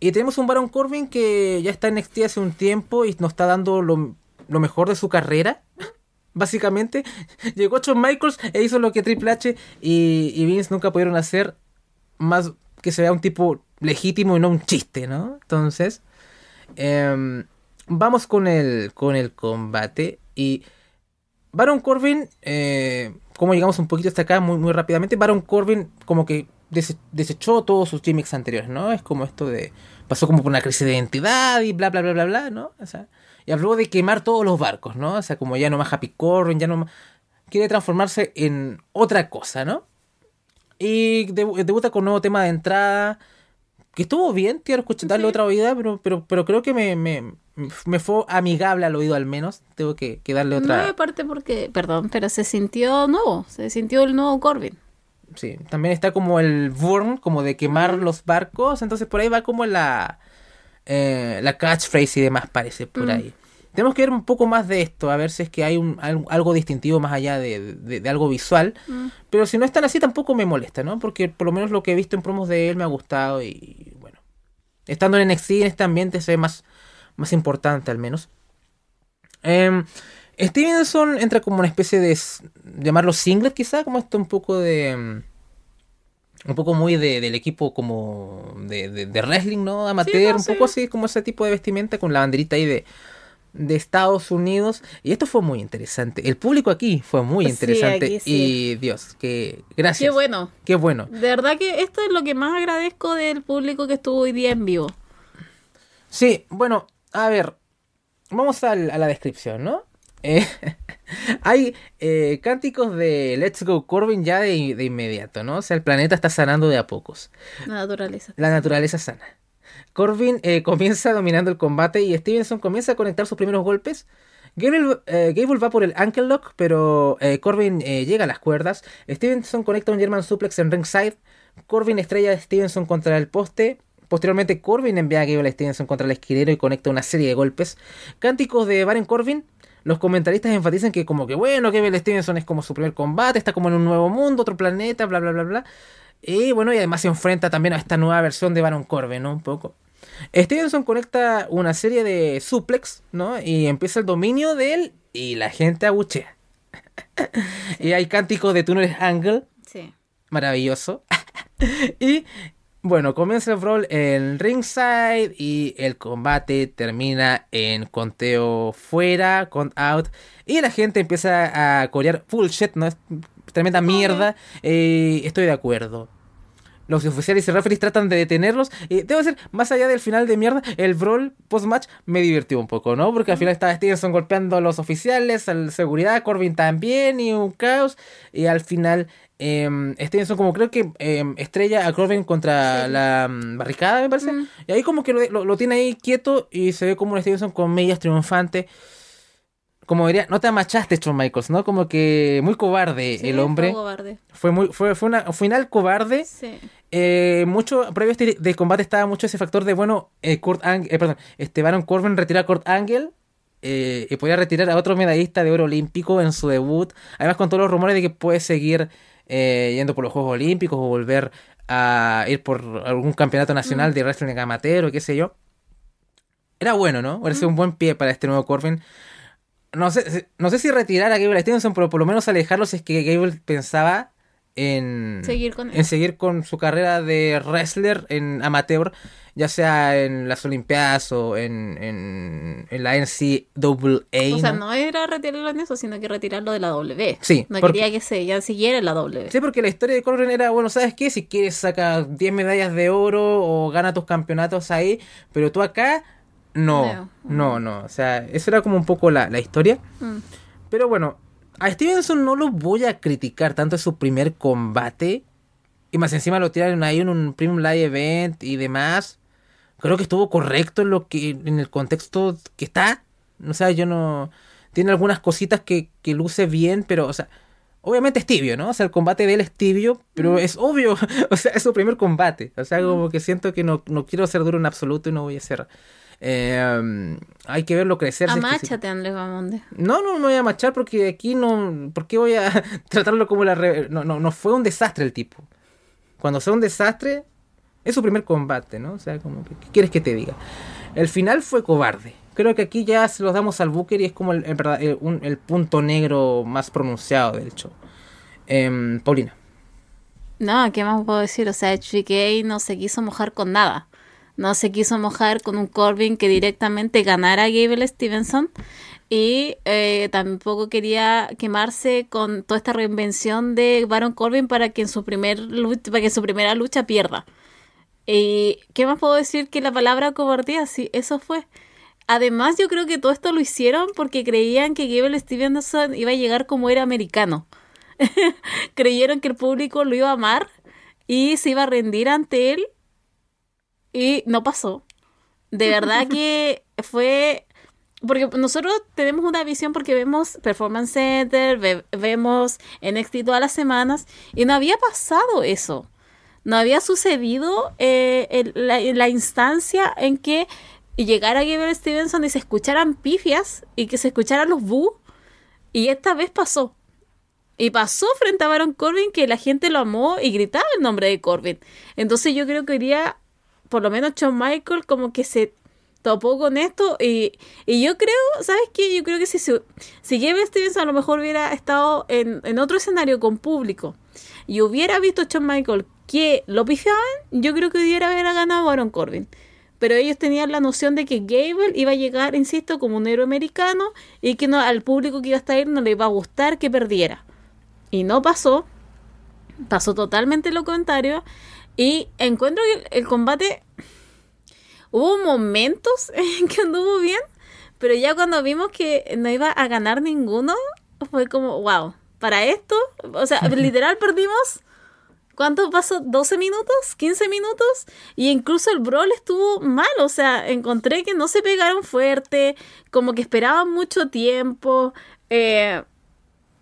[SPEAKER 1] Y tenemos un Baron Corbin que ya está en NXT hace un tiempo y nos está dando lo, lo mejor de su carrera. Básicamente, llegó Shawn Michaels e hizo lo que Triple H y, y Vince nunca pudieron hacer más que sea un tipo legítimo y no un chiste, ¿no? Entonces, eh, vamos con el, con el combate y Baron Corbin, eh, como llegamos un poquito hasta acá muy, muy rápidamente, Baron Corbin como que desechó todos sus gimmicks anteriores, ¿no? Es como esto de... Pasó como por una crisis de identidad y bla, bla, bla, bla, bla, ¿no? O sea, y habló de quemar todos los barcos, ¿no? O sea, como ya no más Happy Corbin, ya no más... Quiere transformarse en otra cosa, ¿no? Y debuta con un nuevo tema de entrada. Que estuvo bien, quiero escuchar, darle sí. otra oída, pero, pero, pero creo que me, me, me, fue amigable al oído al menos. Tengo que, que darle otra.
[SPEAKER 2] No, aparte porque, perdón, pero se sintió nuevo, se sintió el nuevo Corbin.
[SPEAKER 1] Sí, también está como el burn, como de quemar los barcos, entonces por ahí va como la, eh, la catchphrase y demás parece por mm. ahí. Tenemos que ver un poco más de esto, a ver si es que hay un, algo distintivo más allá de, de, de algo visual. Mm. Pero si no es tan así, tampoco me molesta, ¿no? Porque por lo menos lo que he visto en promos de él me ha gustado y bueno. Estando en NXT, en este ambiente, se ve más, más importante al menos. Eh, Stevenson entra como una especie de llamarlo singlet quizá, como esto un poco de... Un poco muy de, del equipo como de, de, de wrestling, ¿no? Amateur, sí, no, un poco así como ese tipo de vestimenta con la banderita ahí de, de Estados Unidos. Y esto fue muy interesante. El público aquí fue muy interesante. Sí, sí. Y Dios, que gracias.
[SPEAKER 2] Qué bueno.
[SPEAKER 1] Qué bueno.
[SPEAKER 2] De verdad que esto es lo que más agradezco del público que estuvo hoy día en vivo.
[SPEAKER 1] Sí, bueno, a ver. Vamos a, a la descripción, ¿no? Eh, hay eh, cánticos de Let's Go Corbin ya de, de, inmediato, ¿no? O sea, el planeta está sanando de a pocos.
[SPEAKER 2] La naturaleza.
[SPEAKER 1] La naturaleza sana. Corbin eh, comienza dominando el combate y Stevenson comienza a conectar sus primeros golpes. Gable, eh, Gable va por el ankle lock, pero eh, Corbin llega a las cuerdas. Stevenson conecta un German suplex en ringside. Corbin estrella a Stevenson contra el poste. Posteriormente, Corbin envía a Gable Stevenson contra el esquilero y conecta una serie de golpes. Cánticos de Baron Corbin. Los comentaristas enfatizan que como que bueno, Gable Stevenson es como su primer combate, está como en un nuevo mundo, otro planeta, bla bla bla bla. Y bueno, y además se enfrenta también a esta nueva versión de Baron Corbin, ¿no? Un poco. Stevenson conecta una serie de suplex, ¿no? Y empieza el dominio de él y la gente abuchea. y hay cánticos de túneles Angle.
[SPEAKER 2] Sí.
[SPEAKER 1] Maravilloso. y bueno, comienza el brawl en ringside y el combate termina en conteo fuera, count out. Y la gente empieza a corear bullshit, ¿no? Es tremenda mierda. Eh, estoy de acuerdo. Los oficiales y referees tratan de detenerlos. Y debo decir, más allá del final de mierda, el brawl post-match me divirtió un poco, ¿no? Porque al final estaba Stevenson golpeando a los oficiales, a la seguridad, Corbin también, y un caos. Y al final eh, Stevenson como creo que eh, estrella a Corbin contra sí. la um, barricada, me parece. Mm. Y ahí como que lo, lo, lo, tiene ahí quieto y se ve como un Stevenson con medias triunfante. Como diría, no te amachaste, Shawn Michaels, ¿no? Como que muy cobarde
[SPEAKER 2] sí,
[SPEAKER 1] el hombre.
[SPEAKER 2] Fue, cobarde.
[SPEAKER 1] fue muy, fue, fue una, un final cobarde.
[SPEAKER 2] Sí.
[SPEAKER 1] Eh, mucho, previo a este de combate estaba mucho ese factor de, bueno, eh, Kurt Angle, eh, perdón, este Baron Corbin retiró a Kurt Angle eh, y podía retirar a otro medallista de oro olímpico en su debut. Además, con todos los rumores de que puede seguir eh, yendo por los Juegos Olímpicos o volver a ir por algún campeonato nacional mm. de wrestling amateur o qué sé yo. Era bueno, ¿no? Hubiera sido mm. un buen pie para este nuevo Corbin. No sé, no sé si retirar a Gable Stevenson, pero por lo menos alejarlo si es que Gable pensaba en
[SPEAKER 2] Seguir con
[SPEAKER 1] en seguir con su carrera de wrestler en amateur, ya sea en las Olimpiadas o en, en, en la NCAA.
[SPEAKER 2] O sea,
[SPEAKER 1] ¿no?
[SPEAKER 2] no era retirarlo en eso, sino que retirarlo de la W.
[SPEAKER 1] Sí,
[SPEAKER 2] No
[SPEAKER 1] porque-
[SPEAKER 2] quería que se ya siguiera en la W.
[SPEAKER 1] Sí, porque la historia de Corbin era, bueno, ¿sabes qué? Si quieres saca 10 medallas de oro o gana tus campeonatos ahí, pero tú acá, no,
[SPEAKER 2] No.
[SPEAKER 1] no, no. O sea, eso era como un poco la, la historia.
[SPEAKER 2] Mm.
[SPEAKER 1] Pero bueno, a Stevenson no lo voy a criticar tanto en su primer combate. Y más encima lo tiraron ahí en un Premium Live Event y demás. Creo que estuvo correcto en lo que en el contexto que está. O sea, yo no... Tiene algunas cositas que, que luce bien, pero, o sea... Obviamente es tibio, ¿no? O sea, el combate de él es tibio, pero es obvio. O sea, es su primer combate. O sea, como que siento que no, no quiero ser duro en absoluto y no voy a ser... eh, hay que verlo crecer. si es que.
[SPEAKER 2] Amáchate, Andrés Bamonde.
[SPEAKER 1] No, no me voy a machar porque aquí no. ¿Por qué voy a tratarlo como la. re- No, no, no fue un desastre el tipo. Cuando sea un desastre, es su primer combate, ¿no? O sea, como que, ¿qué quieres que te diga? El final fue cobarde. Creo que aquí ya se los damos al Booker y es como el, el verdad- el- un- el punto negro más pronunciado del show. Em, Paulina.
[SPEAKER 2] No, ¿qué más puedo decir? O sea, HBK no se quiso mojar con nada. No se quiso mojar con un Corbin que directamente ganara a Gable Stevenson. Y eh, tampoco quería quemarse con toda esta reinvención de Baron Corbin para que en su primera lucha pierda. Y qué más puedo decir que la palabra cobardía, sí, eso fue. Además, yo creo que todo esto lo hicieron porque creían que Gable Stevenson iba a llegar como era americano. Creyeron que el público lo iba a amar y se iba a rendir ante él. Y no pasó. De verdad que fue. Porque nosotros tenemos una visión porque vemos Performance Center, ve- vemos NXT todas las semanas y no había pasado eso. No había sucedido eh, el- la, la instancia en que llegara Gabriel Stevenson y se escucharan pifias y que se escucharan los boo. Y esta vez pasó. Y pasó frente a Baron Corbin que la gente lo amó y gritaba el nombre de Corbin. Entonces yo creo que día, por lo menos Shawn Michael, como que se topó con esto. Y, y yo creo, ¿sabes qué? Yo creo que si, si, Gabriel Stevenson a lo mejor hubiera estado en, en otro escenario con público y hubiera visto a Shawn Michael que lo pifiaban, yo creo que hubiera hubiera ganado Baron Corbin. Pero ellos tenían la noción de que Gable iba a llegar, insisto, como un héroe americano y que no, al público que iba a estar no le iba a gustar que perdiera. Y no pasó. Pasó totalmente lo contrario. Y encuentro que el, el combate. Hubo momentos en que anduvo bien. Pero ya cuando vimos que no iba a ganar ninguno, fue como, wow. Para esto, o sea, literal perdimos. ¿Cuánto pasó? ¿12 minutos? ¿15 minutos? Y incluso el brawl estuvo mal. O sea, encontré que no se pegaron fuerte. Como que esperaban mucho tiempo. Eh,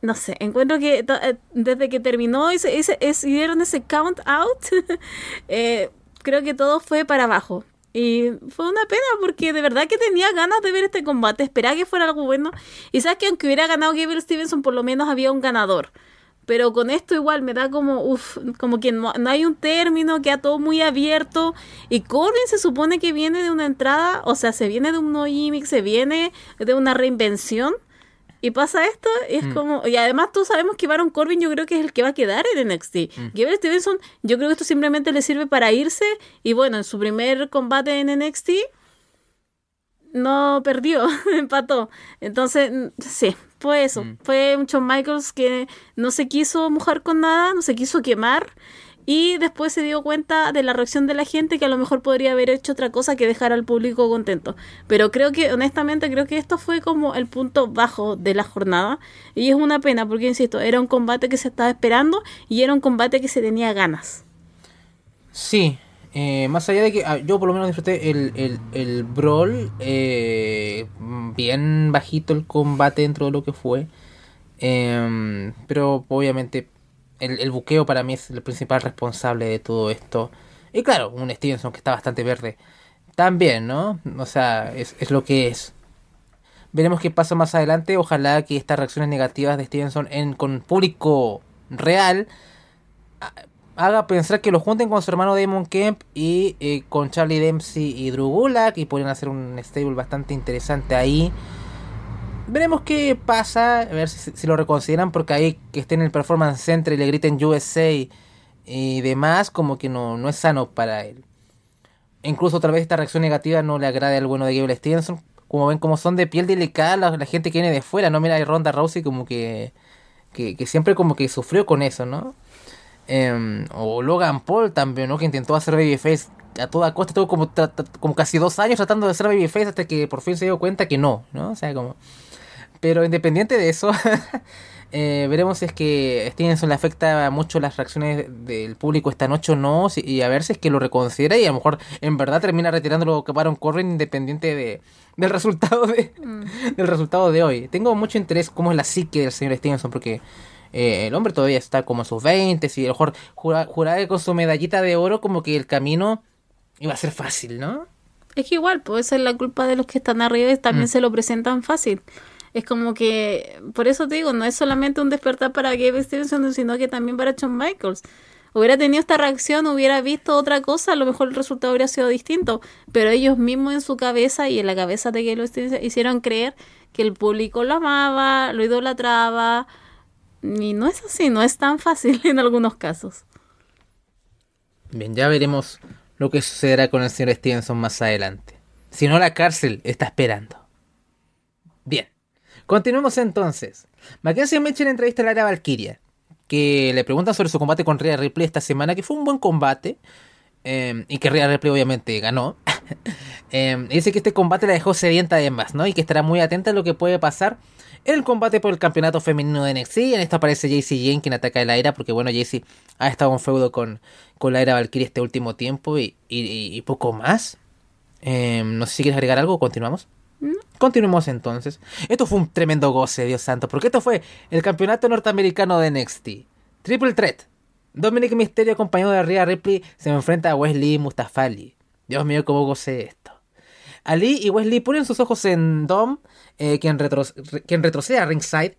[SPEAKER 2] no sé, encuentro que eh, desde que terminó y se, ese count out, eh, creo que todo fue para abajo. Y fue una pena porque de verdad que tenía ganas de ver este combate, esperaba que fuera algo bueno. Y sabes que aunque hubiera ganado Gabriel Stevenson, por lo menos había un ganador. Pero con esto igual me da como, uff, como que no, no hay un término, queda todo muy abierto. Y Corbin se supone que viene de una entrada, o sea, se viene de un no gimmick, se viene de una reinvención. Y pasa esto, y es como. Y además, todos sabemos que Baron Corbin, yo creo que es el que va a quedar en NXT. Gabriel Stevenson, yo creo que esto simplemente le sirve para irse. Y bueno, en su primer combate en NXT, no perdió, empató. Entonces, mm, sí, fue eso. Fue un Shawn Michaels que no se quiso mojar con nada, no se quiso quemar. Y después se dio cuenta de la reacción de la gente que a lo mejor podría haber hecho otra cosa que dejar al público contento. Pero creo que, honestamente, creo que esto fue como el punto bajo de la jornada. Y es una pena porque, insisto, era un combate que se estaba esperando y era un combate que se tenía ganas.
[SPEAKER 1] Sí, eh, más allá de que ah, yo por lo menos disfruté el, el, el brawl, eh, bien bajito el combate dentro de lo que fue. Em, pero obviamente el, buqueo para mí es el principal responsable de todo esto. Y claro, un Stevenson que está bastante verde. También, ¿no? O sea, es, es lo que es. Veremos qué pasa más adelante. Ojalá que estas reacciones negativas de Stevenson en, con público real haga pensar que lo junten con su hermano Damon Kemp y eh, con Charlie Dempsey y Drew Gulak y podrían hacer un stable bastante interesante ahí. Veremos qué pasa, a ver si, lo reconsideran, porque ahí que esté en el Performance Center y le griten USA y demás, como que no, no es sano para él. Incluso otra vez esta reacción negativa no le agrada al bueno de Gable Stevenson. Como ven, como son de piel delicada la, gente que viene de fuera, ¿no? Mira, hay Ronda Rousey como que, que, siempre como que sufrió con eso, ¿no? Em, o Logan Paul también, ¿no? Que intentó hacer babyface a toda costa, estuvo como, como casi dos años tratando de hacer babyface hasta que por fin se dio cuenta que no, ¿no? O sea, como... Pero independiente de eso, eh, veremos si es que Stevenson le afecta mucho las reacciones del público esta noche o no, si- y a ver si es que lo reconsidera y a lo mejor en verdad termina retirándolo que Baron Corbin independiente de, del resultado de, del resultado de hoy. Tengo mucho interés cómo es la psique del señor Stevenson porque eh, el hombre todavía está como en sus 20 y a lo mejor jura- juraba que con su medallita de oro como que el camino iba a ser fácil, ¿no?
[SPEAKER 2] Es que igual, pues esa es la culpa de los que están arriba y también
[SPEAKER 1] Mm.
[SPEAKER 2] se lo presentan fácil. Es como que, por eso te digo, no es solamente un despertar para Gabe Stevenson, sino que también para Shawn Michaels. Hubiera tenido esta reacción, hubiera visto otra cosa, a lo mejor el resultado habría sido distinto. Pero ellos mismos en su cabeza y en la cabeza de Gabe Stevenson hicieron creer que el público lo amaba, lo idolatraba. Y no es así, no es tan fácil en algunos casos.
[SPEAKER 1] Bien, ya veremos lo que sucederá con el señor Stevenson más adelante. Si no, la cárcel está esperando. Bien, continuemos entonces. Mackenzie Mitchell entrevista a Lara Valkyria, que le preguntan sobre su combate con Rhea Ripley esta semana, que fue un buen combate, eh, y que Rhea Ripley obviamente ganó. Y dice que este combate la dejó sedienta además, ¿no? Y que estará muy atenta a lo que puede pasar en el combate por el campeonato femenino de NXT. En esto aparece JC Jane, quien ataca a la era, porque bueno, JC ha estado en feudo con, con la era Valkyrie este último tiempo y, poco más. Eh, no sé si quieres agregar algo continuamos. Continuemos entonces. Esto fue un tremendo goce, Dios santo, porque esto fue el campeonato norteamericano de NXT. Triple Threat. Dominic Mysterio acompañado de Rhea Ripley se enfrenta a Wesley Mustafali. Dios mío, cómo gocé esto. Ali y Wesley ponen sus ojos en Dom, eh, quien, retro- re- quien retrocede a ringside.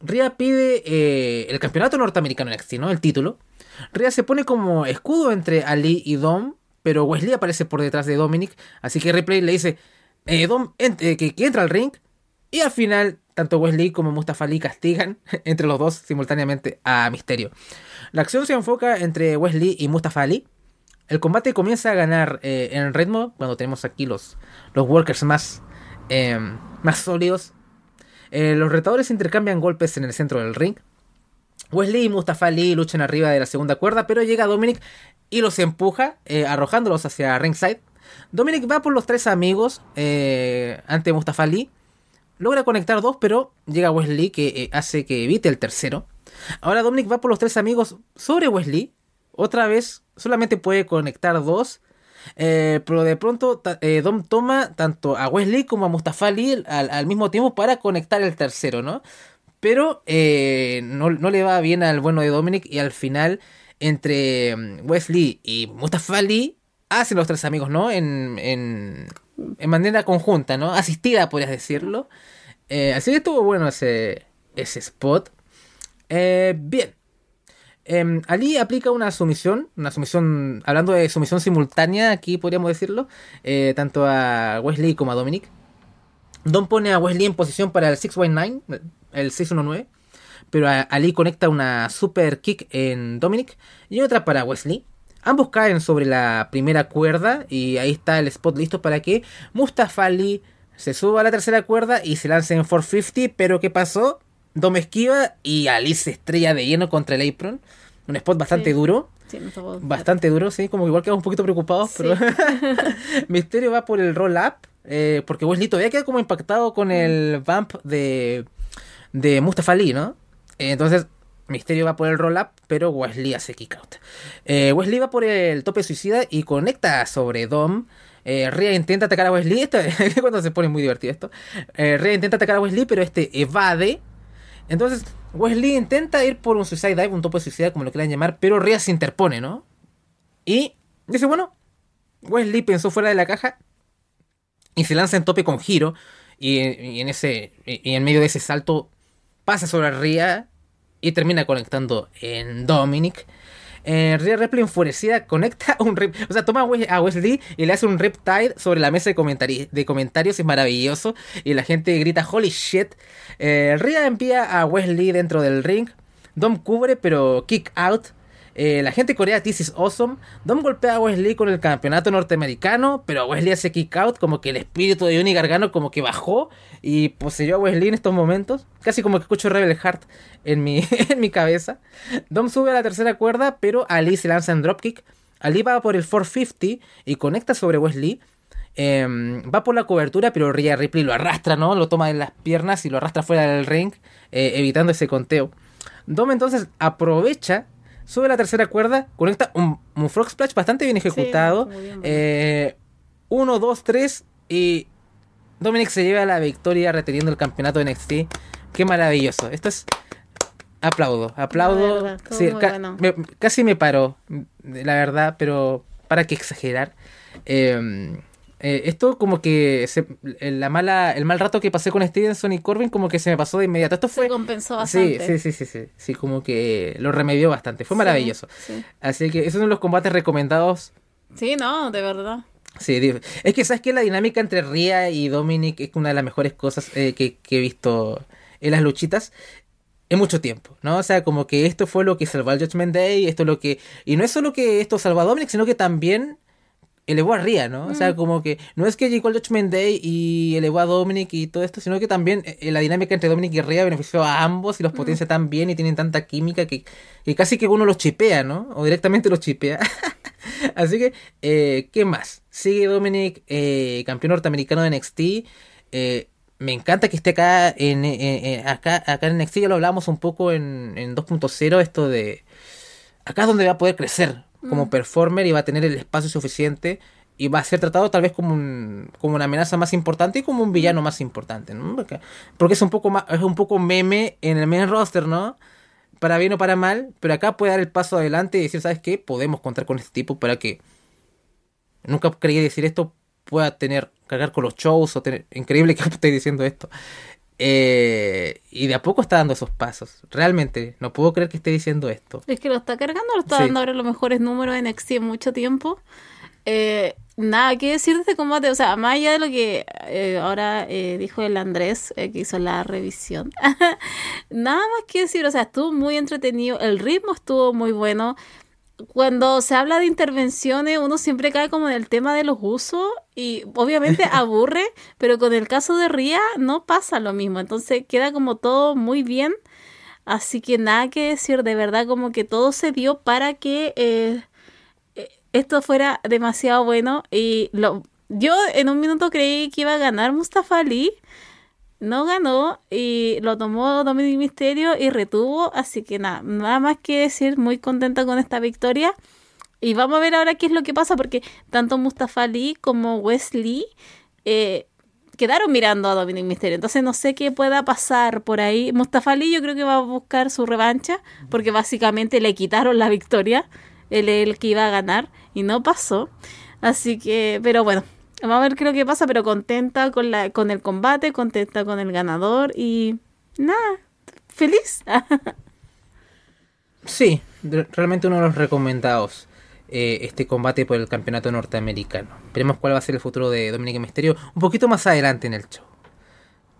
[SPEAKER 1] Rhea pide eh, el campeonato norteamericano NXT, ¿no? El título. Rhea se pone como escudo entre Ali y Dom, pero Wesley aparece por detrás de Dominic, así que Ripley le dice eh, eh, que, entra al ring y al final tanto Wesley como Mustafa Ali castigan entre los dos simultáneamente a Misterio. La acción se enfoca entre Wesley y Mustafa Ali. El combate comienza a ganar eh, en ritmo cuando tenemos aquí los, los workers más, eh, más sólidos. Los retadores intercambian golpes en el centro del ring. Wesley y Mustafa Ali luchan arriba de la segunda cuerda, pero llega Dominic y los empuja, arrojándolos hacia ringside. Dominic va por los tres amigos eh, ante Mustafa Ali. Logra conectar dos, pero llega Wesley que eh, hace que evite el tercero. Ahora Dominic va por los tres amigos sobre Wesley. Otra vez solamente puede conectar dos. eh, pero de pronto Dom toma tanto a Wesley como a Mustafa Ali al, mismo tiempo para conectar el tercero, ¿no? Pero no, no le va bien al bueno de Dominic y al final entre mm, Wesley y Mustafa Ali hacen los tres amigos, ¿no? En, en, en manera conjunta, ¿no? Asistida, podrías decirlo. Eh, así que estuvo bueno ese, ese spot. Eh, bien. Em, Ali aplica una sumisión, una sumisión, hablando de sumisión simultánea, aquí podríamos decirlo, eh, tanto a Wesley como a Dominic. Don pone a Wesley en posición para el 619, el 619, pero a- Ali conecta una super kick en Dominic y otra para Wesley. Ambos caen sobre la primera cuerda y ahí está el spot listo para que Mustafa Ali se suba a la tercera cuerda y se lance en 450, pero ¿qué pasó? Dom esquiva y Ali se estrella de lleno contra el apron. Un spot bastante
[SPEAKER 2] Sí.
[SPEAKER 1] duro.
[SPEAKER 2] Sí,
[SPEAKER 1] Bastante duro, sí, como que igual quedamos un poquito preocupados,
[SPEAKER 2] Sí.
[SPEAKER 1] pero Misterio va por el roll up, eh, porque Wesley todavía queda como impactado con el bump de, de Mustafa Ali, ¿no? Eh, entonces, Misterio va por el roll up, pero Wesley hace kick out. Eh, Wesley va por el tope suicida y conecta sobre Dom. Eh, Rhea intenta atacar a Wesley, esto es cuando se pone muy divertido esto. Eh, Rhea intenta atacar a Wesley, pero este evade. Entonces, Wesley intenta ir por un suicide dive, un tope suicida, como lo quieran llamar, pero Rhea se interpone, ¿no? Y dice, bueno, Wesley pensó fuera de la caja y se lanza en tope con giro. Y, y en ese y en medio de ese salto pasa sobre Rhea y termina conectando en Dominic. Eh, Rhea Ripley enfurecida conecta un rip, o sea, toma a Wesley y le hace un riptide sobre la mesa de, comentari de comentarios, es maravilloso. Y la gente grita holy shit. Eh, Rhea envía a Wesley dentro del ring. Dom cubre, pero kick out. Eh, la gente corea This is awesome. Dom golpea a Wesley con el campeonato norteamericano, pero Wesley hace kick out, como que el espíritu de Johnny Gargano como que bajó y poseyó a Wesley en estos momentos. Casi como que escucho Rebel Heart en mi, en mi cabeza. Dom sube a la tercera cuerda, pero Ali se lanza en dropkick. Ali va por el 450 y conecta sobre Wesley. Em, va por la cobertura, pero Rhea Ripley lo arrastra, ¿no? Lo toma en las piernas y lo arrastra fuera del ring, eh, evitando ese conteo. Dom entonces aprovecha sube la tercera cuerda, conecta un, frog splash bastante bien ejecutado. Eh, uno, dos, tres y Dominic se lleva la victoria reteniendo el campeonato de NXT. Qué maravilloso. Esto es... Aplaudo, aplaudo. casi me paró, la verdad, pero para qué exagerar. Eh, eh, esto como que la mala, el mal rato que pasé con Stevenson y Corbin como que se me pasó de inmediato. Esto fue...
[SPEAKER 2] Se compensó bastante.
[SPEAKER 1] Sí, sí, sí, sí, sí, como que lo remedió bastante. Fue maravilloso. Así que esos son los combates recomendados.
[SPEAKER 2] Sí, no, de verdad.
[SPEAKER 1] Sí, es que sabes que la dinámica entre Ria y Dominic es una de las mejores cosas eh, que, que he visto en las luchitas en mucho tiempo, ¿no? O sea, como que esto fue lo que salvó al Judgment Day, esto es lo que... Y no es solo que esto salvó a Dominic, sino que también elevó a Ria, ¿no? O sea, mm. como que no es que llegó el Judgment Day y elevó a Dominic y todo esto, sino que también eh, la dinámica entre Dominic y Ria benefició a ambos y los mm. potencia tan bien y tienen tanta química que, casi que uno los chipea, ¿no? O directamente los chipea. Así que, eh, ¿qué más? Sigue Dominic, eh, campeón norteamericano de NXT. me encanta que esté acá en, acá, acá en NXT, ya lo hablamos un poco en, en 2.0, esto de... Acá es donde va a poder crecer como mm. performer y va a tener el espacio suficiente y va a ser tratado tal vez como, un, como una amenaza más importante y como un villano mm. más importante, ¿no? Porque, es un poco más, es un poco meme en el main roster, ¿no? Para bien o para mal, pero acá puede dar el paso adelante y decir, ¿sabes qué? Podemos contar con este tipo para que nunca creí decir esto pueda tener cargar con los shows o tener increíble que estoy diciendo esto eh, y de a poco está dando esos pasos. Realmente, no puedo creer que esté diciendo esto.
[SPEAKER 2] Es que lo está cargando, lo está dando ahora los mejores números en NXT en mucho tiempo. Eh, nada que decir de este combate, o sea, más allá de lo que eh, ahora dijo el Andrés, que hizo la revisión, nada más que decir, o sea, estuvo muy entretenido, el ritmo estuvo muy bueno, cuando se habla de intervenciones, uno siempre cae como en el tema de los usos y obviamente aburre, pero con el caso de Ria no pasa lo mismo. Entonces queda como todo muy bien. Así que nada que decir, de verdad como que todo se dio para que eh, eh, esto fuera demasiado bueno. Y lo, yo en un minuto creí que iba a ganar Mustafa Ali no ganó y lo tomó Dominic Misterio y retuvo, así que nada, nada más que decir, muy contenta con esta victoria. Y vamos a ver ahora qué es lo que pasa, porque tanto Mustafa Ali como Wesley eh, quedaron mirando a Dominic Misterio. Entonces no sé qué pueda pasar por ahí. Mustafa Ali yo creo que va a buscar su revancha, porque básicamente le quitaron la victoria. Él el que iba a ganar y no pasó. Así que, pero bueno, Vamos a ver qué es lo que pasa, pero contenta con, la, con el combate, contenta con el ganador y nada, feliz.
[SPEAKER 1] sí, realmente uno de los recomendados. Eh, este combate por el campeonato norteamericano. Veremos cuál va a ser el futuro de Dominic Mysterio un poquito más adelante en el show.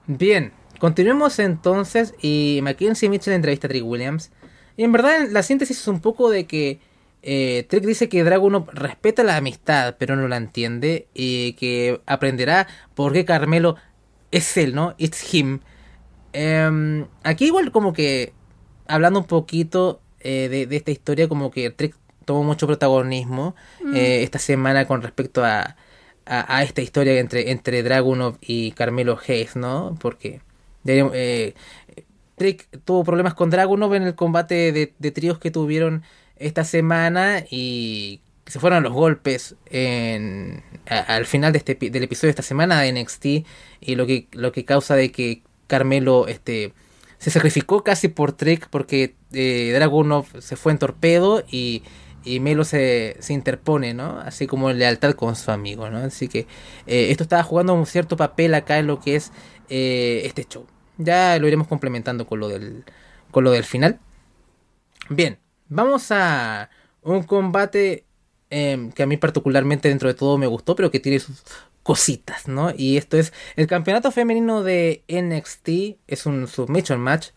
[SPEAKER 1] Bien, continuemos entonces y Mackenzie Mitchell entrevista a Trick Williams. Y en verdad la síntesis es un poco de que eh, Trick dice que Dragunov respeta la amistad, pero no la entiende. Y que aprenderá por qué Carmelo es él, ¿no? It's him. Em, aquí igual como que hablando un poquito eh, de, esta historia, como que Trick tomó mucho protagonismo mm. eh, esta semana con respecto a, a, esta historia entre, entre Dragunov y Carmelo Hayes, ¿no? Porque eh, Trick tuvo problemas con Dragunov en el combate de, de tríos que tuvieron esta semana y se fueron los golpes en, al final de este, del episodio de esta semana de NXT y lo que, lo que causa de que Carmelo este, se sacrificó casi por Trick porque eh, Dragunov se fue en torpedo y, y Melo se, se, interpone, ¿no? Así como en lealtad con su amigo, ¿no? Así que eh, esto estaba jugando un cierto papel acá en lo que es eh, este show. Ya lo iremos complementando con lo del, con lo del final. Bien, Vamos a un combate em, que a mí particularmente dentro de todo me gustó, pero que tiene sus cositas, ¿no? Y esto es el campeonato femenino de NXT, es un submission match.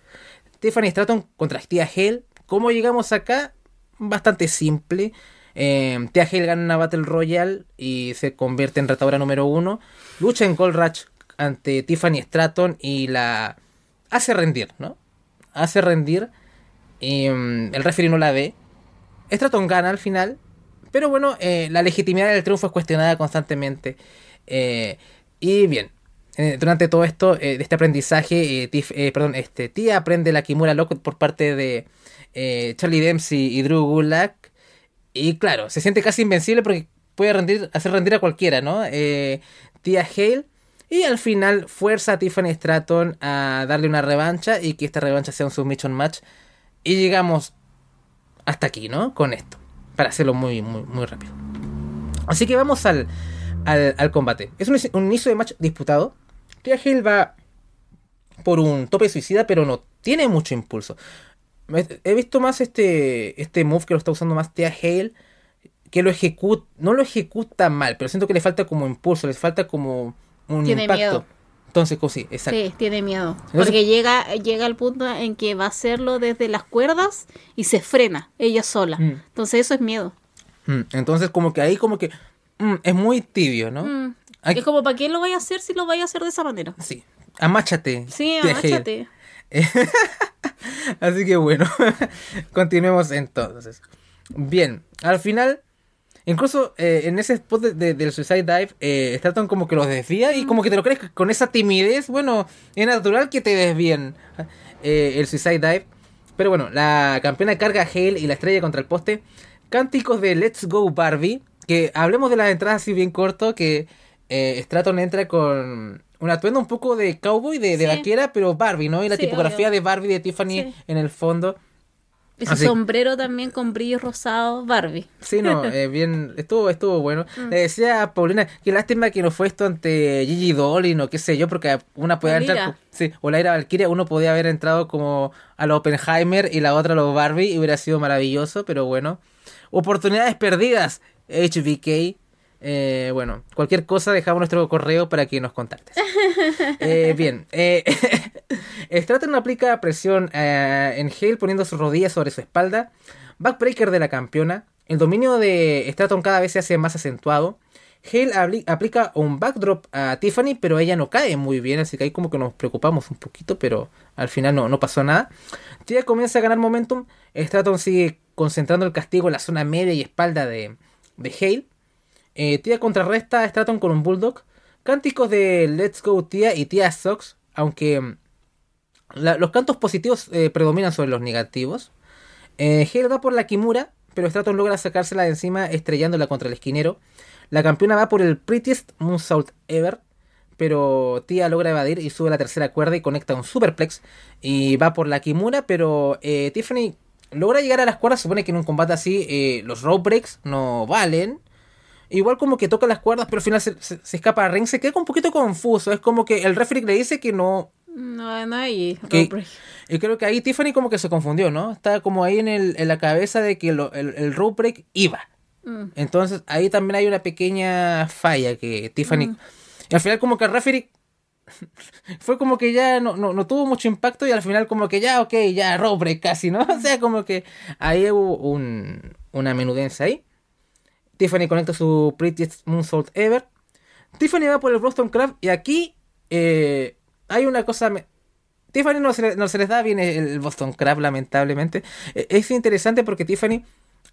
[SPEAKER 1] Tiffany Stratton contra Tia Hale. ¿Cómo llegamos acá? Bastante simple. Eh, Tia Hale gana una Battle Royale y se convierte en retadora número uno. Lucha en Gold Rush ante Tiffany Stratton y la hace rendir, ¿no? Hace rendir. Y, mm, el referee no la ve. Stratton gana al final. Pero bueno, eh, la legitimidad del triunfo es cuestionada constantemente. Eh, y bien, eh, durante todo esto, de este aprendizaje, perdón, este, Tía aprende la Kimura Lock por parte de Charlie Dempsey y Drew Gulak. Y claro, se siente casi invencible porque puede hacer rendir a cualquiera, ¿no? Tía Hale. Y al final fuerza a Tiffany Stratton a darle una revancha y que esta revancha sea un submission match. Y llegamos hasta aquí, ¿no? Con esto. Para hacerlo muy, muy, muy rápido. Así que vamos al, al, combate. Es un, un, inicio de match disputado. Tia Hale va por un tope suicida, pero no tiene mucho impulso. He visto más este, este move que lo está usando más Tia Hale. Que lo ejecuta, no lo ejecuta mal, pero siento que le falta como impulso, le falta como un
[SPEAKER 2] tiene Miedo.
[SPEAKER 1] Entonces, sí, exacto.
[SPEAKER 2] Sí, tiene miedo. Porque llega, llega al punto en que va a hacerlo desde las cuerdas y se frena ella sola. Mm. Entonces, eso es miedo.
[SPEAKER 1] Mm, entonces, como que ahí, como que mm, es muy tibio, ¿no?
[SPEAKER 2] Es como, ¿para qué lo vaya a hacer si lo vaya a hacer de esa manera?
[SPEAKER 1] Sí. Amáchate.
[SPEAKER 2] Sí, amáchate.
[SPEAKER 1] Así que bueno, continuemos entonces. Bien, al final Incluso eh, en ese spot del Suicide Dive, eh, Stratton como que los desvía y como que te lo crees con esa timidez. Bueno, es natural que te desvíen eh, el Suicide Dive. Pero bueno, la campeona carga a Hale y la estrella contra el poste. Cánticos de Let's Go Barbie. Que hablemos de las entradas así bien corto. Que eh, Stratton entra con un atuendo un poco de cowboy, de, de vaquera, pero Barbie, ¿no? Y la tipografía de Barbie de Tiffany en el fondo.
[SPEAKER 2] Ese sombrero también con brillos rosados, Barbie.
[SPEAKER 1] Sí, no, eh, bien, estuvo, estuvo bueno. Mm. Le decía a Paulina, qué lástima que no fue esto ante Gigi Dolin o qué sé yo, porque una podía entrar, sí, o la Ira Valkyria, uno podía haber entrado como a lo Oppenheimer y la otra a lo Barbie y hubiera sido maravilloso, pero bueno. Oportunidades perdidas, HBK. Eh, bueno, cualquier cosa dejamos nuestro correo para que nos contactes. Eh, bien, eh, Stratton aplica presión eh, en Hale poniendo sus rodillas sobre su espalda. Backbreaker de la campeona. El dominio de Stratton cada vez se hace más acentuado. Hale aplica un backdrop a Tiffany, pero ella no cae muy bien, así que ahí como que nos preocupamos un poquito, pero al final no, no pasó nada. Tia comienza a ganar momentum. Stratton sigue concentrando el castigo en la zona media y espalda de, de Hale. Eh, Tia contrarresta a Stratton con un bulldog. Cánticos de Let's Go Tia y Tia Sox, aunque mm, los cantos positivos eh, predominan sobre los negativos. Eh, va por la Kimura, pero Stratton logra sacársela de encima estrellándola contra el esquinero. La campeona va por el Prettiest Moonsault Ever, pero Tia logra evadir y sube la tercera cuerda y conecta un superplex y va por la Kimura, pero eh, Tiffany logra llegar a las cuerdas. Supone que en un combate así los rope breaks no valen. Igual como que toca las cuerdas, pero al final se, escapa a ring. Se queda un poquito confuso. Es como que el referee le dice que no.
[SPEAKER 2] No, no hay
[SPEAKER 1] Y creo que ahí Tiffany como que se confundió, ¿no? Está como ahí en, el, en la cabeza de que el, el rope break iba. Mm. Entonces ahí también hay una pequeña falla que Tiffany... Mm. Y al final como que el referee fue como que ya no, no, tuvo mucho impacto y al final como que ya, ok, ya rope break casi, ¿no? O sea, como que ahí hubo un, una menudencia ahí. Tiffany conecta su Prettiest Moonsault Ever. Tiffany va por el Boston Crab y aquí eh, hay una cosa... Tiffany no se, no se, les da bien el Boston Crab, lamentablemente. E, es interesante porque Tiffany,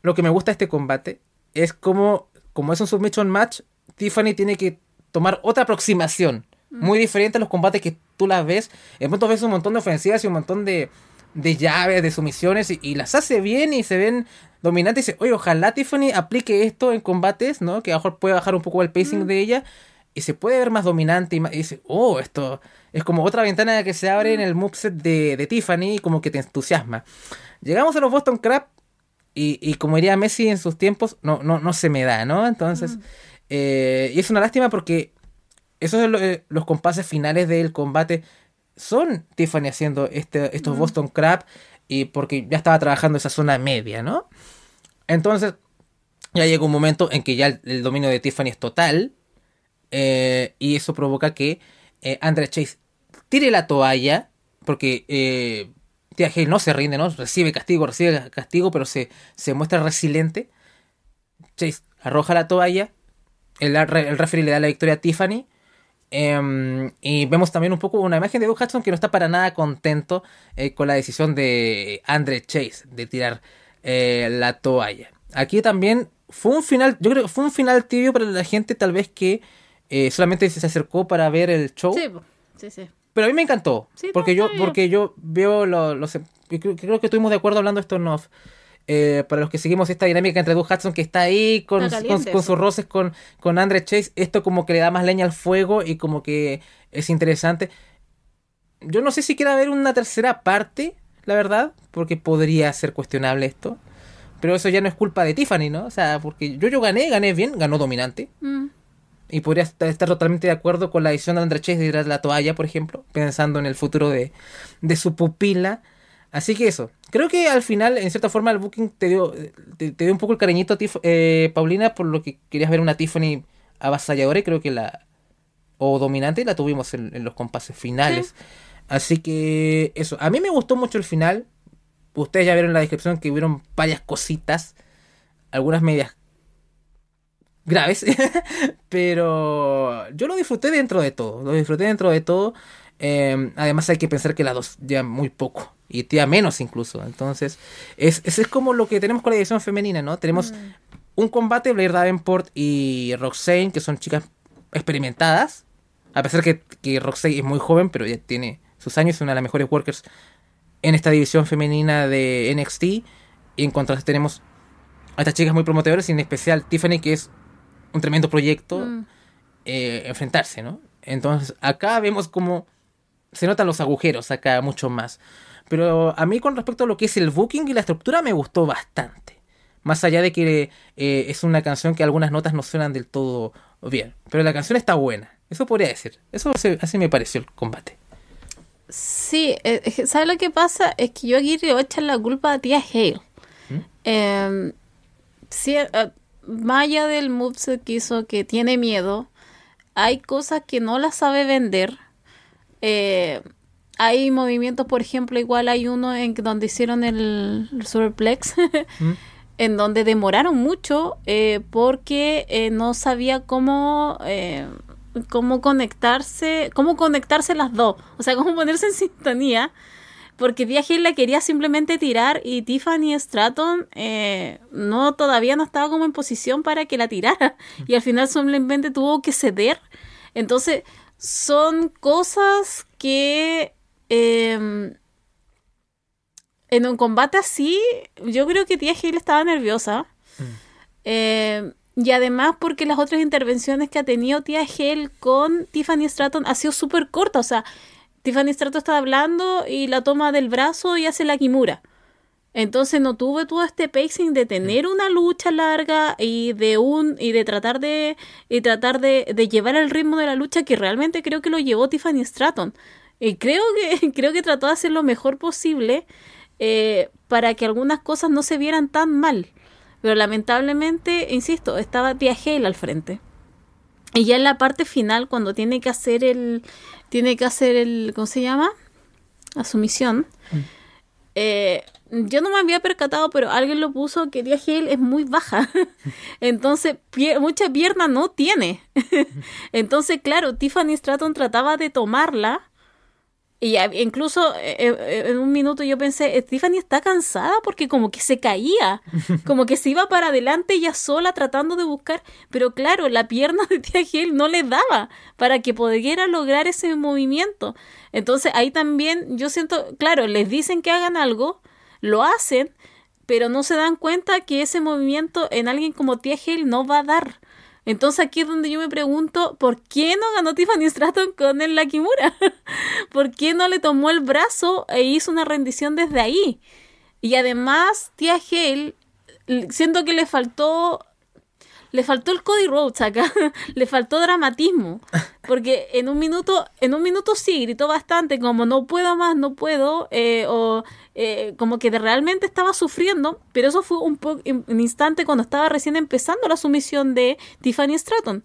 [SPEAKER 1] lo que me gusta de este combate es como, como es un submission match, Tiffany tiene que tomar otra aproximación. Mm. Muy diferente a los combates que tú las ves. En pronto ves un montón de ofensivas y un montón de, de llaves, de sumisiones y, las hace bien y se ven dominantes. Y dice, oye, ojalá Tiffany aplique esto en combates, ¿no? Que a lo mejor puede bajar un poco el pacing mm. de ella y se puede ver más dominante y, dice, oh, esto es como otra ventana que se abre en mm. el moveset de, de Tiffany y como que te entusiasma. Llegamos a los Boston Crab y, como diría Messi en sus tiempos, no, no, no se me da, ¿no? Entonces, eh, y es una lástima porque esos son eh, los compases finales del combate son Tiffany haciendo este, estos Boston Crab y porque ya estaba trabajando esa zona media, ¿no? Entonces, ya llega un momento en que ya el, el dominio de Tiffany es total. eh, y eso provoca que eh, Andrea Chase tire la toalla. Porque eh, Tia Hale no se rinde, ¿no? Recibe castigo, recibe castigo, pero se, se muestra resiliente. Chase arroja la toalla. El, el referee le da la victoria a Tiffany. Em, y vemos también un poco una imagen de Doug Hudson que no está para nada contento eh, con la decisión de Andre Chase de tirar eh, la toalla. Aquí también fue un final, yo creo que fue un final tibio para la gente tal vez que eh, solamente se acercó para ver el show.
[SPEAKER 2] Sí, sí, sí.
[SPEAKER 1] Pero a mí me encantó.
[SPEAKER 2] Sí, no,
[SPEAKER 1] porque, yo, porque yo veo lo- los... yo creo, creo que estuvimos de acuerdo hablando de esto en off. Eh, para los que seguimos esta dinámica entre Doug Hudson que está ahí con,
[SPEAKER 2] Está
[SPEAKER 1] con,
[SPEAKER 2] caliente
[SPEAKER 1] con
[SPEAKER 2] eso.
[SPEAKER 1] sus roces con, con Andre Chase, esto como que le da más leña al fuego y como que es interesante. Yo no sé si quiera ver una tercera parte, la verdad, porque podría ser cuestionable esto. Pero eso ya no es culpa de Tiffany, ¿no? O sea, porque yo, yo gané, gané bien, ganó dominante.
[SPEAKER 2] Mm.
[SPEAKER 1] Y podría estar, totalmente de acuerdo con la decisión de André Chase de tirar la toalla, por ejemplo, pensando en el futuro de, de su pupila. Así que eso. Creo que al final, en cierta forma, el booking te dio, te, te dio un poco el cariñito, Tif- eh, Paulina, por lo que querías ver una Tiffany avasalladora y creo que la... o dominante la tuvimos en, en los compases finales. Así que eso. A mí me gustó mucho el final. Ustedes ya vieron en la descripción que hubieron varias cositas. Algunas medias graves. Pero yo lo disfruté dentro de todo. Lo disfruté dentro de todo. Eh, además hay que pensar que la dos ya muy poco. Y tía menos incluso. Entonces, es, ese es como lo que tenemos con la edición femenina, ¿no? Tenemos un combate, Blair Davenport y Roxane, que son chicas experimentadas. A pesar que, que Roxane es muy joven, pero ya tiene sus años, es una de las mejores workers en esta división femenina de NXT. Y en contraste tenemos a estas chicas muy promotoras, y en especial Tiffany, que es un tremendo proyecto
[SPEAKER 2] Mm.
[SPEAKER 1] eh, enfrentarse, ¿no? Entonces, acá vemos como se notan los agujeros acá mucho más. Pero a mí con respecto a lo que es el booking y la estructura me gustó bastante. Más allá de que eh, es una canción que algunas notas no suenan del todo bien. Pero la canción está buena. Eso podría decir. Eso se- así me pareció el combate.
[SPEAKER 2] Sí, eh, ¿sabes lo que pasa? Es que yo aquí le voy a echar la culpa a tía Hale.
[SPEAKER 1] ¿Mm?
[SPEAKER 2] Eh, sí, eh, allá del moveset que hizo que tiene miedo, hay cosas que no las sabe vender. Eh, hay movimientos, por ejemplo, igual hay uno en donde hicieron el, el superplex,
[SPEAKER 1] ¿Mm?
[SPEAKER 2] en donde demoraron mucho eh, porque eh, no sabía cómo eh, cómo conectarse, cómo conectarse las dos, o sea, cómo ponerse en sintonía, porque Tia Hill la quería simplemente tirar y Tiffany Stratton eh, no todavía no estaba como en posición para que la tirara y al final simplemente tuvo que ceder. Entonces, son cosas que eh, en un combate así, yo creo que Tia Hill estaba nerviosa. Eh, y además porque las otras intervenciones que ha tenido Tia Hale con Tiffany Stratton ha sido súper corta. O sea, Tiffany Stratton está hablando y la toma del brazo y hace la Kimura. Entonces no tuve todo este pacing de tener una lucha larga y de un y de tratar de y tratar de, de llevar el ritmo de la lucha que realmente creo que lo llevó Tiffany Stratton. Y creo que creo que trató de hacer lo mejor posible eh, para que algunas cosas no se vieran tan mal. Pero lamentablemente, insisto, estaba Tia Hale al frente. Y ya en la parte final, cuando tiene que hacer el. Tiene que hacer el. ¿Cómo se llama? La sumisión. eh, yo no me había percatado, pero alguien lo puso que Tia Hale es muy baja. Entonces, pie- mucha pierna no tiene. Entonces, claro, Tiffany Stratton trataba de tomarla. Y incluso eh, eh, en un minuto yo pensé, "Eh, Tiffany está cansada porque como que se caía, como que se iba para adelante ella sola tratando de buscar, pero claro, la pierna de Tia Hale no le daba para que pudiera lograr ese movimiento. Entonces ahí también yo siento, claro, les dicen que hagan algo, lo hacen, pero no se dan cuenta que ese movimiento en alguien como Tia Hale no va a dar. Entonces aquí es donde yo me pregunto, ¿por qué no ganó Tiffany Stratton con el Kimura? ¿Por qué no le tomó el brazo e hizo una rendición desde ahí? Y además, Tia Hale, siento que le faltó le faltó el Cody Rhodes acá, le faltó dramatismo, porque en un minuto, en un minuto sí gritó bastante como no puedo más, no puedo, eh, o eh, como que realmente estaba sufriendo, pero eso fue un, un instante cuando estaba recién empezando la sumisión de Tiffany Stratton.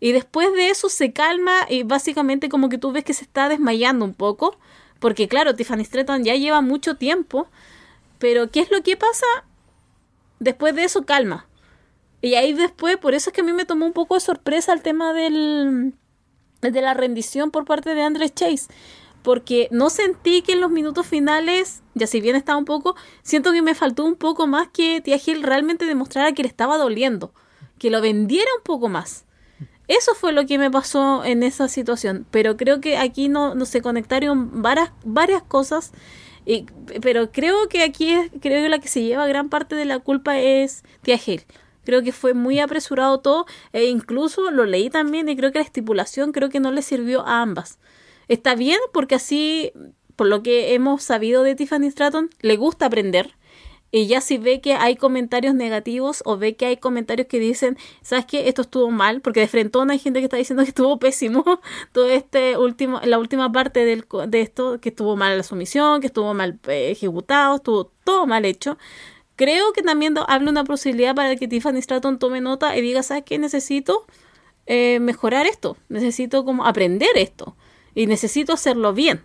[SPEAKER 2] Y después de eso se calma y básicamente como que tú ves que se está desmayando un poco, porque claro, Tiffany Stratton ya lleva mucho tiempo, pero ¿qué es lo que pasa? Después de eso calma. Y ahí después, por eso es que a mí me tomó un poco de sorpresa el tema del, de la rendición por parte de Andrés Chase. Porque no sentí que en los minutos finales, ya si bien estaba un poco, siento que me faltó un poco más que Tia Hill realmente demostrara que le estaba doliendo. Que lo vendiera un poco más. Eso fue lo que me pasó en esa situación. Pero creo que aquí no, se conectaron varias, varias cosas. Y, pero creo que aquí es, creo que la que se lleva gran parte de la culpa es Tia Hale. Creo que fue muy apresurado todo e incluso lo leí también y creo que la estipulación creo que no le sirvió a ambas. Está bien porque así, por lo que hemos sabido de Tiffany Stratton, le gusta aprender y ya si ve que hay comentarios negativos o ve que hay comentarios que dicen, ¿sabes qué? Esto estuvo mal, porque de frente hay gente que está diciendo que estuvo pésimo todo este último, la última parte del, de esto, que estuvo mal la sumisión, que estuvo mal eh, ejecutado, estuvo todo mal hecho. Creo que también habla una posibilidad para que Tiffany Stratton tome nota y diga, ¿sabes qué? Necesito eh, mejorar esto, necesito como aprender esto y necesito hacerlo bien.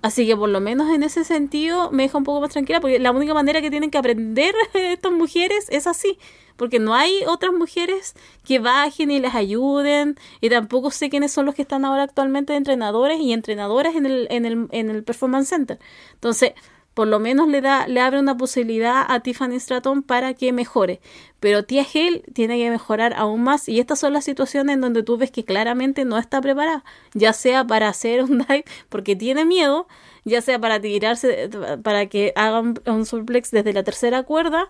[SPEAKER 2] Así que por lo menos en ese sentido me deja un poco más tranquila, porque la única manera que tienen que aprender estas mujeres es así, porque no hay otras mujeres que bajen y les ayuden, y tampoco sé quiénes son los que están ahora actualmente entrenadores y entrenadoras en el, en el, en el Performance Center. Entonces, por lo menos le da, le abre una posibilidad a Tiffany Stratton para que mejore. Pero Tia Hale tiene que mejorar aún más y estas son las situaciones en donde tú ves que claramente no está preparada, ya sea para hacer un dive porque tiene miedo, ya sea para tirarse, para que haga un, suplex desde la tercera cuerda,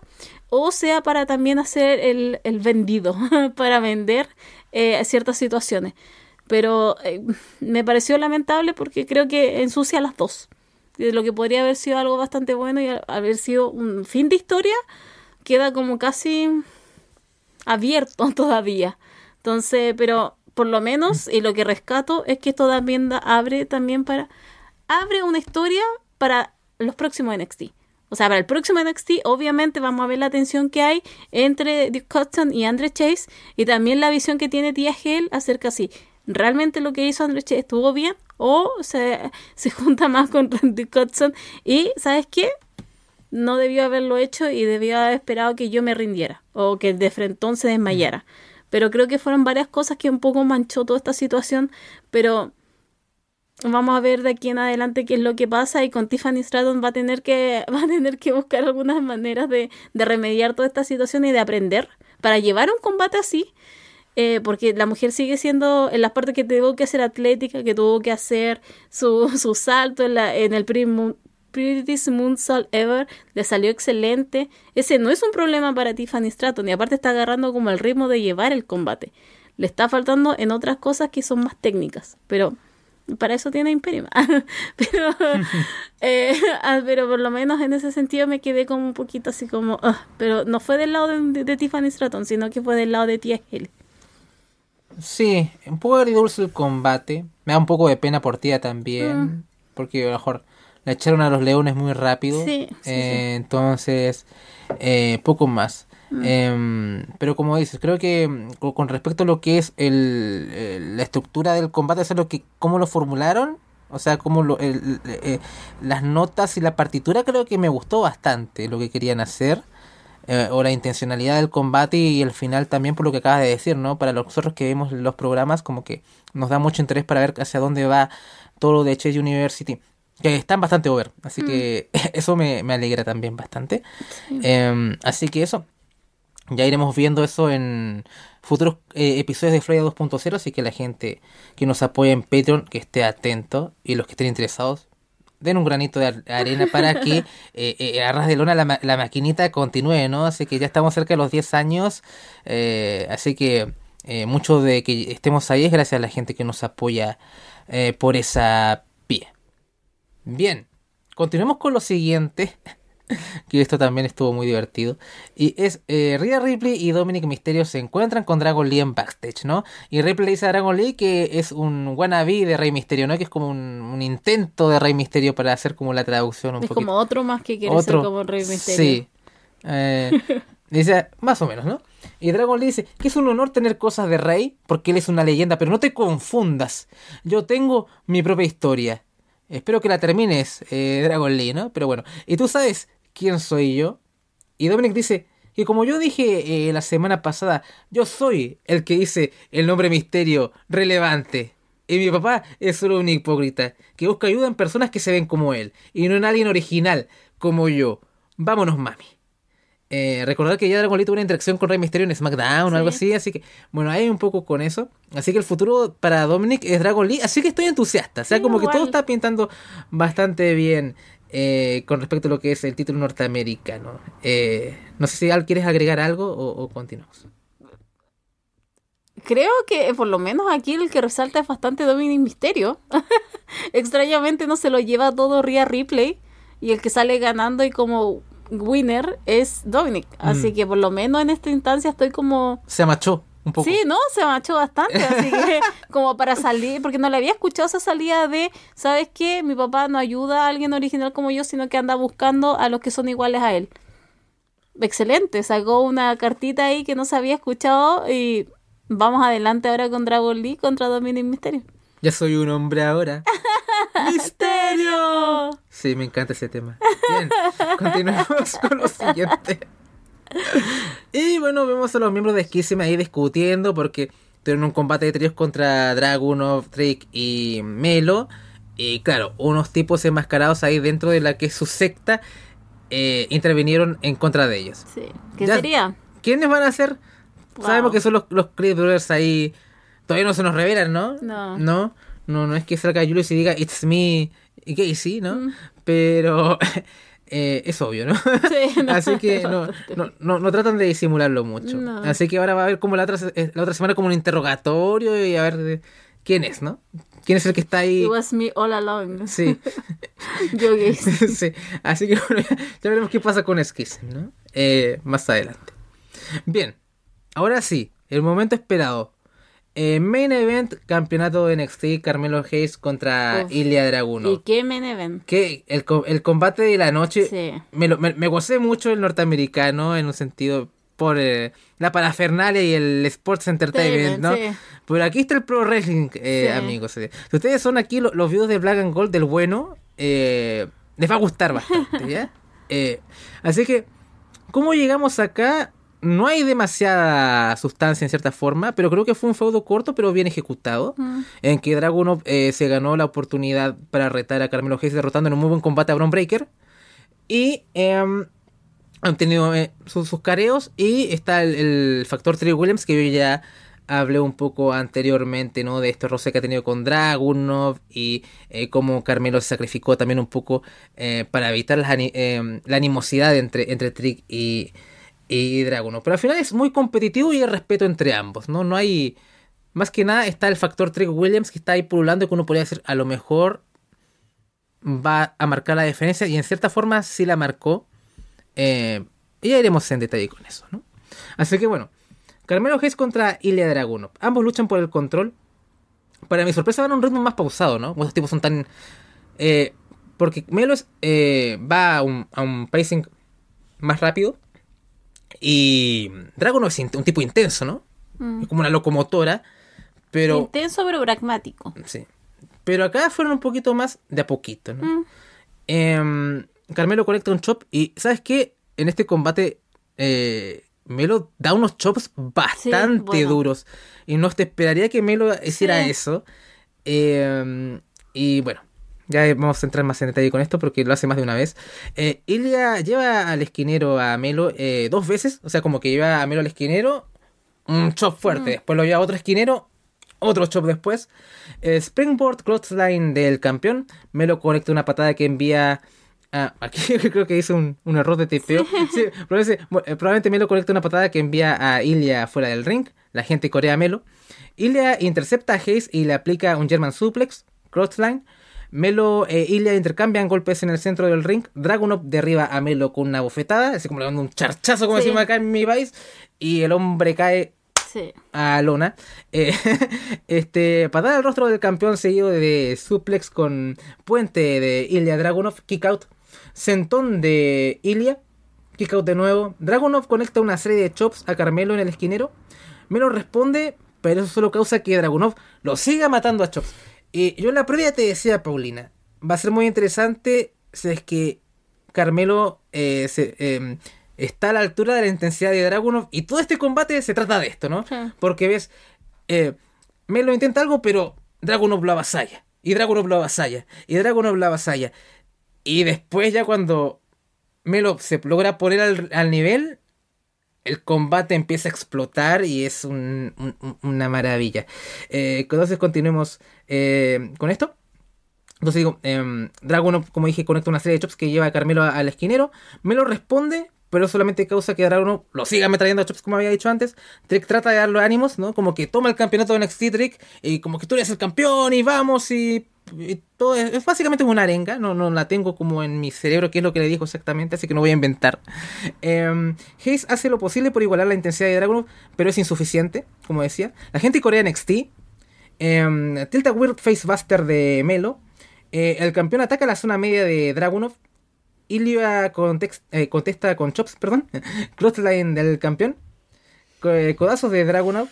[SPEAKER 2] o sea para también hacer el, el vendido, para vender eh, ciertas situaciones. Pero eh, me pareció lamentable porque creo que ensucia las dos de lo que podría haber sido algo bastante bueno y haber sido un fin de historia, queda como casi abierto todavía. Entonces, pero por lo menos, y lo que rescato es que esto también abre también para, abre una historia para los próximos NXT. O sea, para el próximo NXT, obviamente vamos a ver la tensión que hay entre Duke Cotton y Andre Chase y también la visión que tiene Tia Hell acerca así realmente lo que hizo Andrés estuvo bien o se, se junta más con Randy Cotson y, ¿sabes qué? No debió haberlo hecho y debió haber esperado que yo me rindiera o que de frente se desmayara. Pero creo que fueron varias cosas que un poco manchó toda esta situación, pero vamos a ver de aquí en adelante qué es lo que pasa y con Tiffany Stratton va a tener que va a tener que buscar algunas maneras de, de remediar toda esta situación y de aprender para llevar un combate así eh, porque la mujer sigue siendo en las partes que tuvo que hacer atlética, que tuvo que hacer su, su salto en, la, en el Prettiest Moonsault Ever, le salió excelente. Ese no es un problema para Tiffany Stratton y aparte está agarrando como el ritmo de llevar el combate. Le está faltando en otras cosas que son más técnicas, pero para eso tiene Imperio. pero, eh, ah, pero por lo menos en ese sentido me quedé como un poquito así como, ah, pero no fue del lado de, Tiffany Stratton, sino que fue del lado de Tia Kelly.
[SPEAKER 1] Sí, un poco agridulce el combate. Me da un poco de pena por tía también. Mm. Porque a lo mejor la echaron a los leones muy rápido. Sí, eh, Entonces, eh, poco más. Mm. Em, pero como dices, creo que mm, con respecto a lo que es el, la estructura del combate, es lo que, cómo lo formularon, o sea, como lo, eh, las notas y la partitura, creo que me gustó bastante lo que querían hacer. Eh, o la intencionalidad del combate y el final también por lo que acabas de decir, ¿no? Para nosotros que vemos los programas como que nos da mucho interés para ver hacia dónde va todo lo de Chase University. Que están bastante over, así que mm. eso me, alegra también bastante. Em, así que eso, ya iremos viendo eso en futuros eh, episodios de Florida 2.0, así que la gente que nos apoya en Patreon, que esté atento y los que estén interesados, den un granito de arena para que eh, eh, a ras de lona la, la, maquinita continúe, ¿no? Así que ya estamos cerca de los 10 años, eh, así que eh, mucho de que estemos ahí es gracias a la gente que nos apoya por esa pie. Bien, continuemos con lo siguiente. que esto también estuvo muy divertido. Y es eh, Rhea Ripley y Dominic Mysterio se encuentran con Dragon Lee en backstage, ¿no? Y Ripley le dice a Dragon Lee que es un wannabe de Rey Misterio, ¿no? Que es como un, un intento de Rey Misterio para hacer como la traducción un
[SPEAKER 2] Es
[SPEAKER 1] poquito.
[SPEAKER 2] como otro más que quiere
[SPEAKER 1] Otro.
[SPEAKER 2] ser como Rey Misterio.
[SPEAKER 1] Sí. Eh, dice, más o menos, ¿no? Y Dragon Lee dice que es un honor tener cosas de Rey porque él es una leyenda, pero no te confundas. Yo tengo mi propia historia. Espero que la termines, eh, Dragon Lee, ¿no? Pero bueno, ¿y tú sabes quién soy yo? Y Dominic dice que como yo dije eh, la semana pasada, yo soy el que dice el nombre misterio relevante. Y mi papá es solo un hipócrita que busca ayuda en personas que se ven como él y no en alguien original como yo. Vámonos, mami. Eh, recordar que ya Dragon Lee tuvo una interacción con Rey Misterio en SmackDown o algo
[SPEAKER 2] Sí.
[SPEAKER 1] así, así que bueno, hay un poco con eso. Así que el futuro para Dominic es Dragon Lee, así que estoy entusiasta. O sea,
[SPEAKER 2] Sí,
[SPEAKER 1] como que todo está pintando bastante bien eh, con respecto a lo que es el título norteamericano. Eh, no sé si Al quieres agregar algo o, o continuamos.
[SPEAKER 2] Creo que eh, por lo menos aquí el que resalta es bastante Dominic Misterio. Extrañamente no se lo lleva todo Rhea Ripley. Y el que sale ganando y como winner es Dominic. Así
[SPEAKER 1] Mm.
[SPEAKER 2] que por lo menos en esta instancia estoy como...
[SPEAKER 1] Se amachó un poco.
[SPEAKER 2] Sí, no, se machó bastante, así que como para salir, porque no le había escuchado esa salida de, ¿sabes qué? Mi papá no ayuda a alguien original como yo, sino que anda buscando a los que son iguales a él. Excelente, sacó una cartita ahí que no se había escuchado y vamos adelante ahora con Dragon Lee contra Dominic Mysterio.
[SPEAKER 1] Ya soy un hombre ahora. ¡Misterio! Sí, me encanta ese tema. Bien, continuemos con lo siguiente. Y bueno, vemos a los miembros de Schism ahí discutiendo porque tuvieron un combate de tríos contra Dragunov, Trick y Melo. Y claro, unos tipos enmascarados ahí dentro de la que es su secta eh, intervinieron en contra de ellos.
[SPEAKER 2] Sí. ¿Qué
[SPEAKER 1] Ya-
[SPEAKER 2] sería?
[SPEAKER 1] ¿Quiénes van a ser?
[SPEAKER 2] Wow.
[SPEAKER 1] Sabemos que son los, los Creed Brothers ahí. Todavía no se nos revelan, ¿no?
[SPEAKER 2] No.
[SPEAKER 1] No, no, no es que salga Julius y diga It's me Casey, ¿no?
[SPEAKER 2] Mm.
[SPEAKER 1] Pero eh, es obvio, ¿no?
[SPEAKER 2] Sí, no,
[SPEAKER 1] Así que no, no, no, no tratan de disimularlo mucho. Así que ahora va a haber como la otra, eh, la otra semana como un interrogatorio y a ver de- quién es, ¿no? ¿Quién es el que está ahí?
[SPEAKER 2] It was me all along.
[SPEAKER 1] Sí.
[SPEAKER 2] Yo
[SPEAKER 1] sí. Así que bueno, ya, ya veremos qué pasa con Schism, ¿no? Eh, más adelante. Bien, ahora sí, el momento esperado. Eh, main event, campeonato NXT, Carmelo Hayes contra
[SPEAKER 2] Uf.
[SPEAKER 1] Ilya
[SPEAKER 2] ¿Y
[SPEAKER 1] Dragunov.
[SPEAKER 2] qué main event?
[SPEAKER 1] Que el, el combate de la noche
[SPEAKER 2] Sí.
[SPEAKER 1] me, lo- me, me gocé mucho el norteamericano en un sentido por eh, la parafernalia y el sports entertainment, ¿no?
[SPEAKER 2] Sí.
[SPEAKER 1] Pero aquí está el pro wrestling, eh,
[SPEAKER 2] Sí.
[SPEAKER 1] amigos. Si ustedes son aquí lo- los videos de Black and Gold del bueno, les va a gustar bastante, ¿ya? Así que, ¿cómo llegamos acá? No hay demasiada sustancia en cierta forma, pero creo que fue un feudo corto, pero bien ejecutado.
[SPEAKER 2] Mm.
[SPEAKER 1] En que Dragunov eh, se ganó la oportunidad para retar a Carmelo Hayes derrotando en un muy buen combate a Braun Breaker. Y em, han tenido eh, sus, sus careos. Y está el, el factor Trey Williams, que yo ya hablé un poco anteriormente, ¿no? De este roce que ha tenido con Dragunov. Y eh, cómo Carmelo se sacrificó también un poco eh, para evitar las em, la animosidad entre, entre Trick y, y Dragunov. Pero al final es muy competitivo y hay respeto entre ambos, ¿no? No hay... Más que nada está el factor Trick Williams que está ahí pululando que uno podría decir a lo mejor va a marcar la diferencia y en cierta forma sí la marcó. Eh, y ya iremos en detalle con eso, ¿no? Así que bueno, Carmelo Hayes contra Ilya Dragunov. Ambos luchan por el control. Para mi sorpresa van a un ritmo más pausado, ¿no? Estos tipos son tan... eh, porque Melo eh, va a un, a un pacing más rápido. Y Dragunov es un tipo intenso, ¿no?
[SPEAKER 2] Mm.
[SPEAKER 1] Es como una locomotora. Pero...
[SPEAKER 2] Intenso pero pragmático.
[SPEAKER 1] Sí. Pero acá fueron un poquito más de a poquito, ¿no?
[SPEAKER 2] Mm.
[SPEAKER 1] Em, Carmelo conecta un chop y ¿sabes qué? En este combate eh, Melo da unos chops bastante
[SPEAKER 2] bueno.
[SPEAKER 1] duros y no te esperaría que Melo hiciera
[SPEAKER 2] Sí.
[SPEAKER 1] eso. Em, y bueno, ya vamos a entrar más en detalle con esto porque lo hace más de una vez. Eh, Ilya lleva al esquinero a Melo eh, dos veces, o sea, como que lleva a Melo al esquinero, un chop fuerte,
[SPEAKER 2] Mm.
[SPEAKER 1] después lo lleva a otro esquinero, otro chop después. Eh, Springboard Clothesline del campeón. Melo conecta una patada que envía. Ah, aquí creo que hice un, un error de tipeo. Sí, probablemente, eh, probablemente Melo conecta una patada que envía a Ilya fuera del ring. La gente corea a Melo. Ilya intercepta a Hayes y le aplica un German suplex, Clothesline. Melo e Ilya intercambian golpes en el centro del ring. Dragunov derriba a Melo con una bofetada, así como le dando un charchazo, como
[SPEAKER 2] Sí.
[SPEAKER 1] decimos acá en mi país. Y el hombre cae
[SPEAKER 2] Sí.
[SPEAKER 1] a lona. Eh, este, patada al rostro del campeón seguido de suplex con puente de Ilya Dragunov, kick out, sentón de Ilya, kick out de nuevo. Dragunov conecta una serie de chops a Carmelo en el esquinero. Melo responde, pero eso solo causa que Dragunov lo siga matando a chops. Y yo en la previa te decía, Paulina, va a ser muy interesante si es que Carmelo eh, se, eh, está a la altura de la intensidad de Dragunov. Y todo este combate se trata de esto, ¿no?
[SPEAKER 2] Sí.
[SPEAKER 1] Porque ves, eh, Melo intenta algo, pero Dragunov lo avasalla. Y Dragunov lo avasalla. Y Dragunov lo avasalla. Y después ya cuando Melo se logra poner al, al nivel, el combate empieza a explotar y es un- un- un- una maravilla. Eh, entonces continuemos eh, con esto. Entonces digo, eh, Dragunov, como dije, conecta una serie de chops que lleva a Carmelo al esquinero. Melo responde, pero solamente causa que Dragunov lo siga metrallando a chops como había dicho antes. Trick trata de darle ánimos, ¿no? Como que toma el campeonato de NXT Trick y como que tú eres el campeón y vamos y, y todo. Es, es básicamente una arenga, no, no la tengo como en mi cerebro qué es lo que le dijo exactamente, así que no voy a inventar. Eh, Hayes hace lo posible por igualar la intensidad de Dragunov, pero es insuficiente, como decía. La gente corea NXT eh, Tilta Weird Facebuster de Melo. Eh, el campeón ataca la zona media de Dragunov. Ilya eh, contesta con chops, perdón. Clothesline del campeón. Eh, Codazos de Dragunov.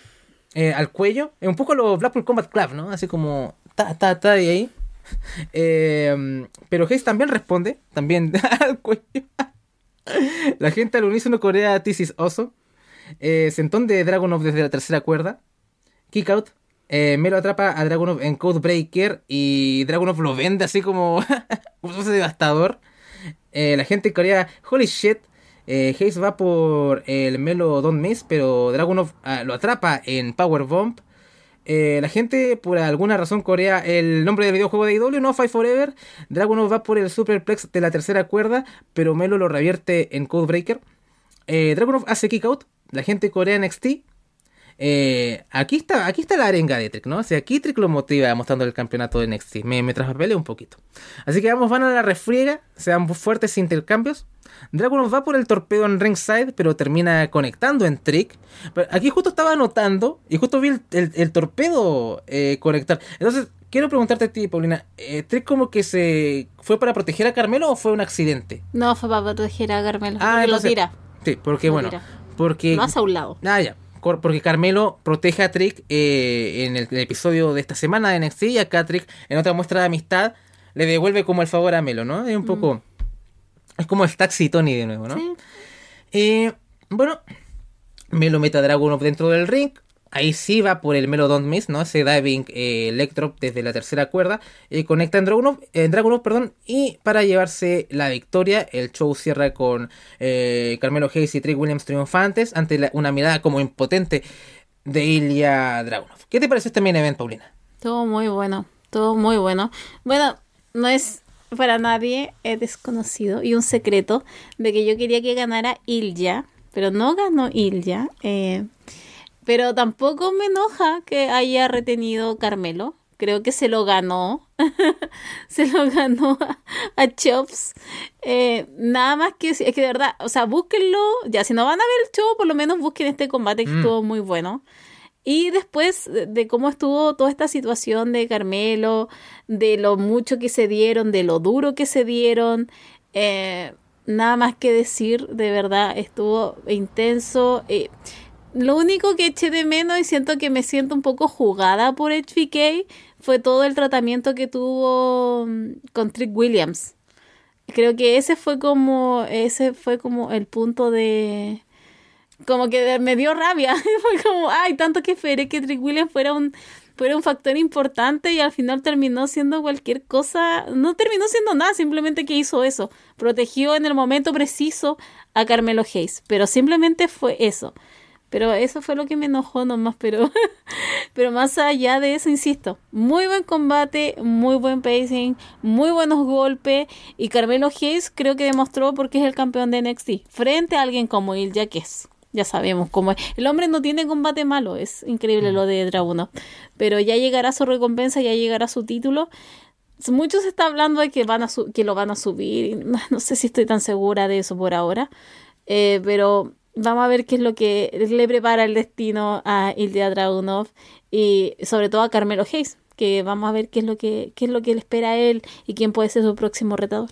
[SPEAKER 1] eh, al cuello. Eh, un poco lo Blackpool Combat Club, ¿no? Así como ta, ta, ta, y ahí. Eh, pero Hayes también responde. También al cuello. la gente al unísono corea This is Oso. Eh, sentón de Dragunov desde la tercera cuerda. Kick out. Eh, Melo atrapa a Dragunov en Codebreaker y Dragunov lo vende así como un devastador. Eh, la gente en Corea, holy shit. Eh, Hayes va por el Melo Don't Miss, pero Dragunov ah, lo atrapa en Powerbomb. Eh, la gente, por alguna razón, corea el nombre del videojuego de IW, no Fight Forever. Dragunov va por el Superplex de la tercera cuerda, pero Melo lo revierte en Codebreaker. Eh, Dragunov hace kick out. La gente corea NXT. Eh, aquí está aquí está la arenga de Trick, ¿no? O sea, aquí Trick lo motiva mostrando el campeonato de NXT. Me, me traspapelé un poquito. Así que vamos, van a la refriega. Sean fuertes intercambios. Dragunov va por el torpedo en ringside, pero termina conectando en Trick. Pero aquí justo estaba anotando y justo vi el, el- el torpedo eh, conectar. Entonces, quiero preguntarte a ti, Paulina. eh, ¿Trick como que se fue para proteger a Carmelo o fue un accidente?
[SPEAKER 2] No fue para proteger a Carmelo.
[SPEAKER 1] Ah,
[SPEAKER 2] lo tira.
[SPEAKER 1] Sí, porque
[SPEAKER 2] Lo
[SPEAKER 1] bueno,
[SPEAKER 2] tira.
[SPEAKER 1] porque
[SPEAKER 2] Más a un lado.
[SPEAKER 1] Ah, ya. Porque Carmelo protege a Trick eh, en el, el episodio de esta semana de NXT y acá Trick en otra muestra de amistad le devuelve como el favor a Melo, ¿no? Es un poco... Es como el Taxi Tony de nuevo, ¿no?
[SPEAKER 2] Sí.
[SPEAKER 1] Eh, bueno, Melo mete a Dragunov dentro del ring. Ahí sí va por el Melo Don't Miss, ¿no? Ese diving eh, leg drop desde la tercera cuerda. Y conecta en Dragunov, en Dragunov, perdón. Y para llevarse la victoria, el show cierra con eh, Carmelo Hayes y Trick Williams triunfantes ante una mirada como impotente de Ilya Dragunov. ¿Qué te pareció este main event, Paulina?
[SPEAKER 2] Todo muy bueno, todo muy bueno. Bueno, no es para nadie es desconocido y un secreto de que yo quería que ganara Ilya, pero no ganó Ilya. eh, pero tampoco me enoja que haya retenido Carmelo. Creo que se lo ganó. se lo ganó a, a Chops. Eh, nada más que... Es que de verdad, o sea, búsquenlo. Ya, si no van a ver el show, por lo menos busquen este combate que
[SPEAKER 1] Mm.
[SPEAKER 2] estuvo muy bueno. Y después de, cómo estuvo toda esta situación de Carmelo, de lo mucho que se dieron, de lo duro que se dieron, eh, nada más que decir, de verdad, estuvo intenso. eh, lo único que eché de menos y siento que me siento un poco jugada por HBK fue todo el tratamiento que tuvo mm, con Trick Williams. Creo que ese fue como ese fue como el punto de como que me dio rabia. Fue como, ay, tanto que esperé que Trick Williams fuera un, fuera un factor importante y al final terminó siendo cualquier cosa. No terminó siendo nada, simplemente que hizo eso. Protegió en el momento preciso a Carmelo Hayes. Pero simplemente fue eso. Pero eso fue lo que me enojó nomás, pero, pero más allá de eso, insisto, muy buen combate, muy buen pacing, muy buenos golpes y Carmelo Hayes creo que demostró porque es el campeón de NXT frente a alguien como Ilya que es. Ya sabemos cómo es. El hombre no tiene combate malo, es increíble lo de Dragunov. Pero ya llegará su recompensa, ya llegará su título. muchos está hablando de que, van a que lo van a subir. No sé si estoy tan segura de eso por ahora. Eh, pero vamos a ver qué es lo que le prepara el destino a Ilya Dragunov y sobre todo a Carmelo Hayes, que vamos a ver qué es lo que, qué es lo que le espera a él y quién puede ser su próximo retador.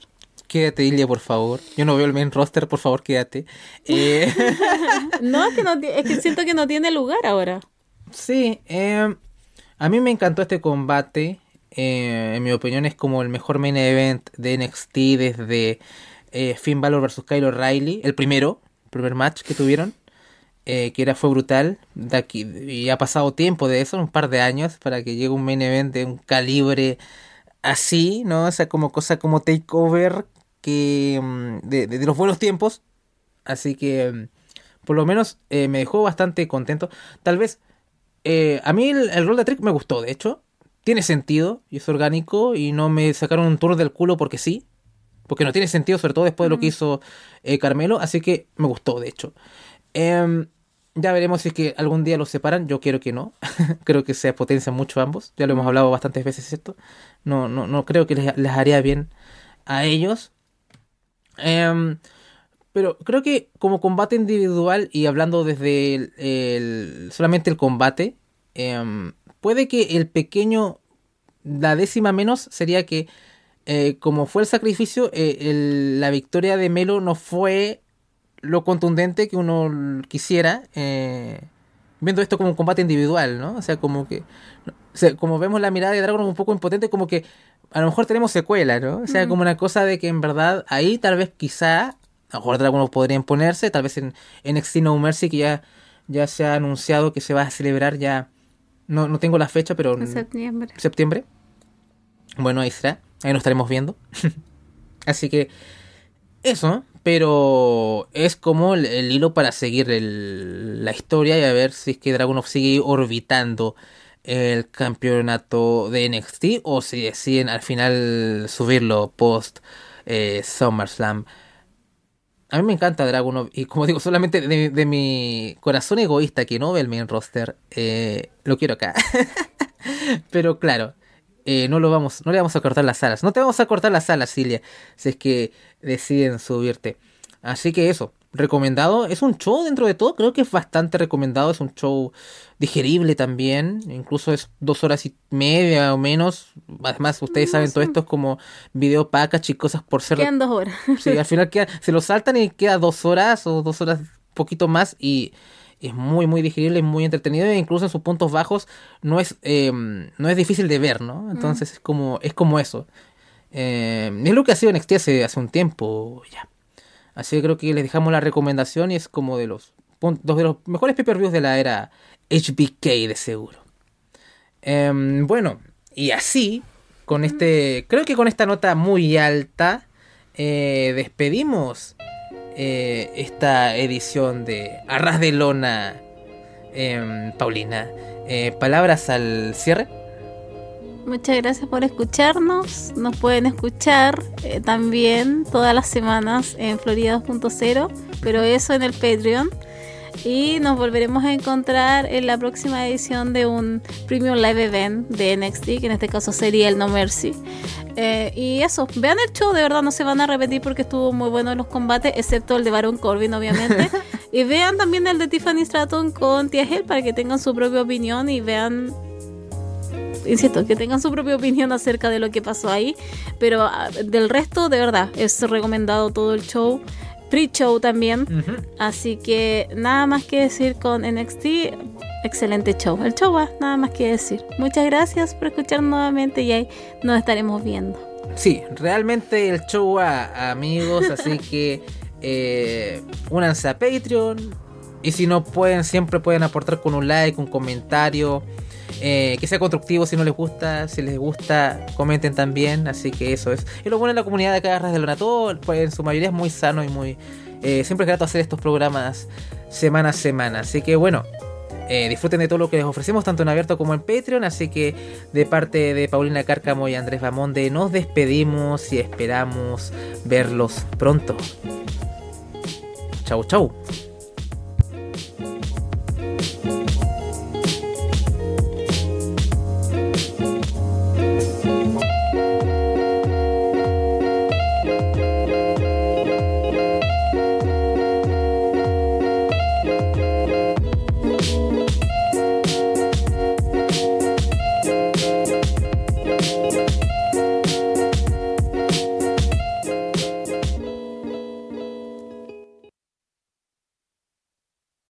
[SPEAKER 1] Quédate, Ilya, por favor. Yo no veo el main roster, por favor, quédate.
[SPEAKER 2] Eh, no, es que no, es que siento que no tiene lugar ahora.
[SPEAKER 1] Sí, eh, a mí me encantó este combate. Eh, en mi opinión es como el mejor main event de NXT desde Finn Balor vs. Kyle O'Reilly, el primero, primer match que tuvieron. que era fue brutal de y ha pasado tiempo de eso, un par de años, para que llegue un main event de un calibre así, ¿no? O sea, como cosa como takeover que mm, de, los buenos tiempos. Así que mm, por lo menos eh, me dejó bastante contento. Tal vez eh, a mí el, rol de Trick me gustó, de hecho. Tiene sentido y es orgánico y no me sacaron un tour del culo porque sí. Porque no tiene sentido, sobre todo después de lo que hizo eh, Carmelo. Así que me gustó, de hecho. Em, ya veremos si es que algún día los separan. Yo quiero que no. creo que se potencian mucho ambos. Ya lo hemos hablado bastantes veces esto. No, no, no creo que les, les haría bien a ellos. Em, pero creo que como combate individual y hablando desde el, solamente el combate, em, puede que el pequeño, la décima menos sería que eh, como fue el sacrificio, eh, la victoria de Melo no fue lo contundente que uno quisiera, eh, viendo esto como un combate individual, ¿no? O sea, como que, como vemos la mirada de Dragon un poco impotente, como que a lo mejor tenemos secuela, ¿no? O sea, como una cosa de que en verdad ahí tal vez quizá, a lo mejor algunos podrían ponerse, tal vez en, en No Mercy que ya, ya se ha anunciado que se va a celebrar ya, no, no tengo la fecha, pero
[SPEAKER 2] en septiembre.
[SPEAKER 1] septiembre. Bueno, ahí será, ahí nos estaremos viendo. Así que eso, pero es como el, hilo para seguir la historia y a ver si es que Dragunov sigue orbitando el campeonato de NXT o si deciden al final subirlo post eh, SummerSlam. A mí me encanta Dragunov y como digo, solamente de, mi corazón egoísta que no ve el main roster, eh, lo quiero acá. Pero claro, eh, no lo vamos, no le vamos a cortar las alas. No te vamos a cortar las alas, Silvia, si es que deciden subirte. Así que eso, recomendado. Es un show dentro de todo, creo que es bastante recomendado. Es un show digerible también. Incluso es dos horas y media o menos. Además, ustedes saben, todo esto es como video package y cosas por ser.
[SPEAKER 2] Quedan dos horas.
[SPEAKER 1] Sí, al final queda, se lo saltan y queda dos horas o dos horas poquito más y es muy muy digerible, muy entretenido e incluso en sus puntos bajos no es eh, no es difícil de ver, ¿no? Entonces es como es como eso. Eh, es lo que ha sido NXT hace, hace un tiempo ya. Así que creo que les dejamos la recomendación y es como de los, dos de los mejores pay-per-views de la era HBK de seguro. Em, bueno, y así, con este, creo que con esta nota muy alta, eh, despedimos eh, esta edición de Arras de Lona, em, Paulina. Eh, palabras al cierre.
[SPEAKER 2] Muchas gracias por escucharnos. Nos pueden escuchar eh, también todas las semanas en Florida 2.0, pero eso en el Patreon. Y nos volveremos a encontrar en la próxima edición de un Premium Live Event de NXT, que en este caso sería el No Mercy. Eh, y eso, vean el show, de verdad no se van a repetir porque estuvo muy bueno en los combates, excepto el de Baron Corbin, obviamente. y vean también el de Tiffany Stratton con Tia Hell para que tengan su propia opinión y vean insisto, que tengan su propia opinión acerca de lo que pasó ahí. Pero ah, del resto, de verdad, es recomendado todo el show. Pre-show también. Así que nada más que decir con NXT. Excelente show. El show va, nada más que decir. Muchas gracias por escuchar nuevamente y ahí nos estaremos viendo.
[SPEAKER 1] Sí, realmente el show va, amigos. Así que eh, únanse a Patreon. Y si no pueden, siempre pueden aportar con un like, un comentario. Eh, que sea constructivo si no les gusta, si les gusta, comenten también, así que eso es. Y lo bueno en la comunidad de acá de Lonato, pues en su mayoría es muy sano y muy... Eh, siempre es grato hacer estos programas semana a semana, así que bueno, eh, disfruten de todo lo que les ofrecemos, tanto en abierto como en Patreon. Así que de parte de Paulina Cárcamo y Andrés Bamonde, nos despedimos y esperamos verlos pronto. Chau, chau.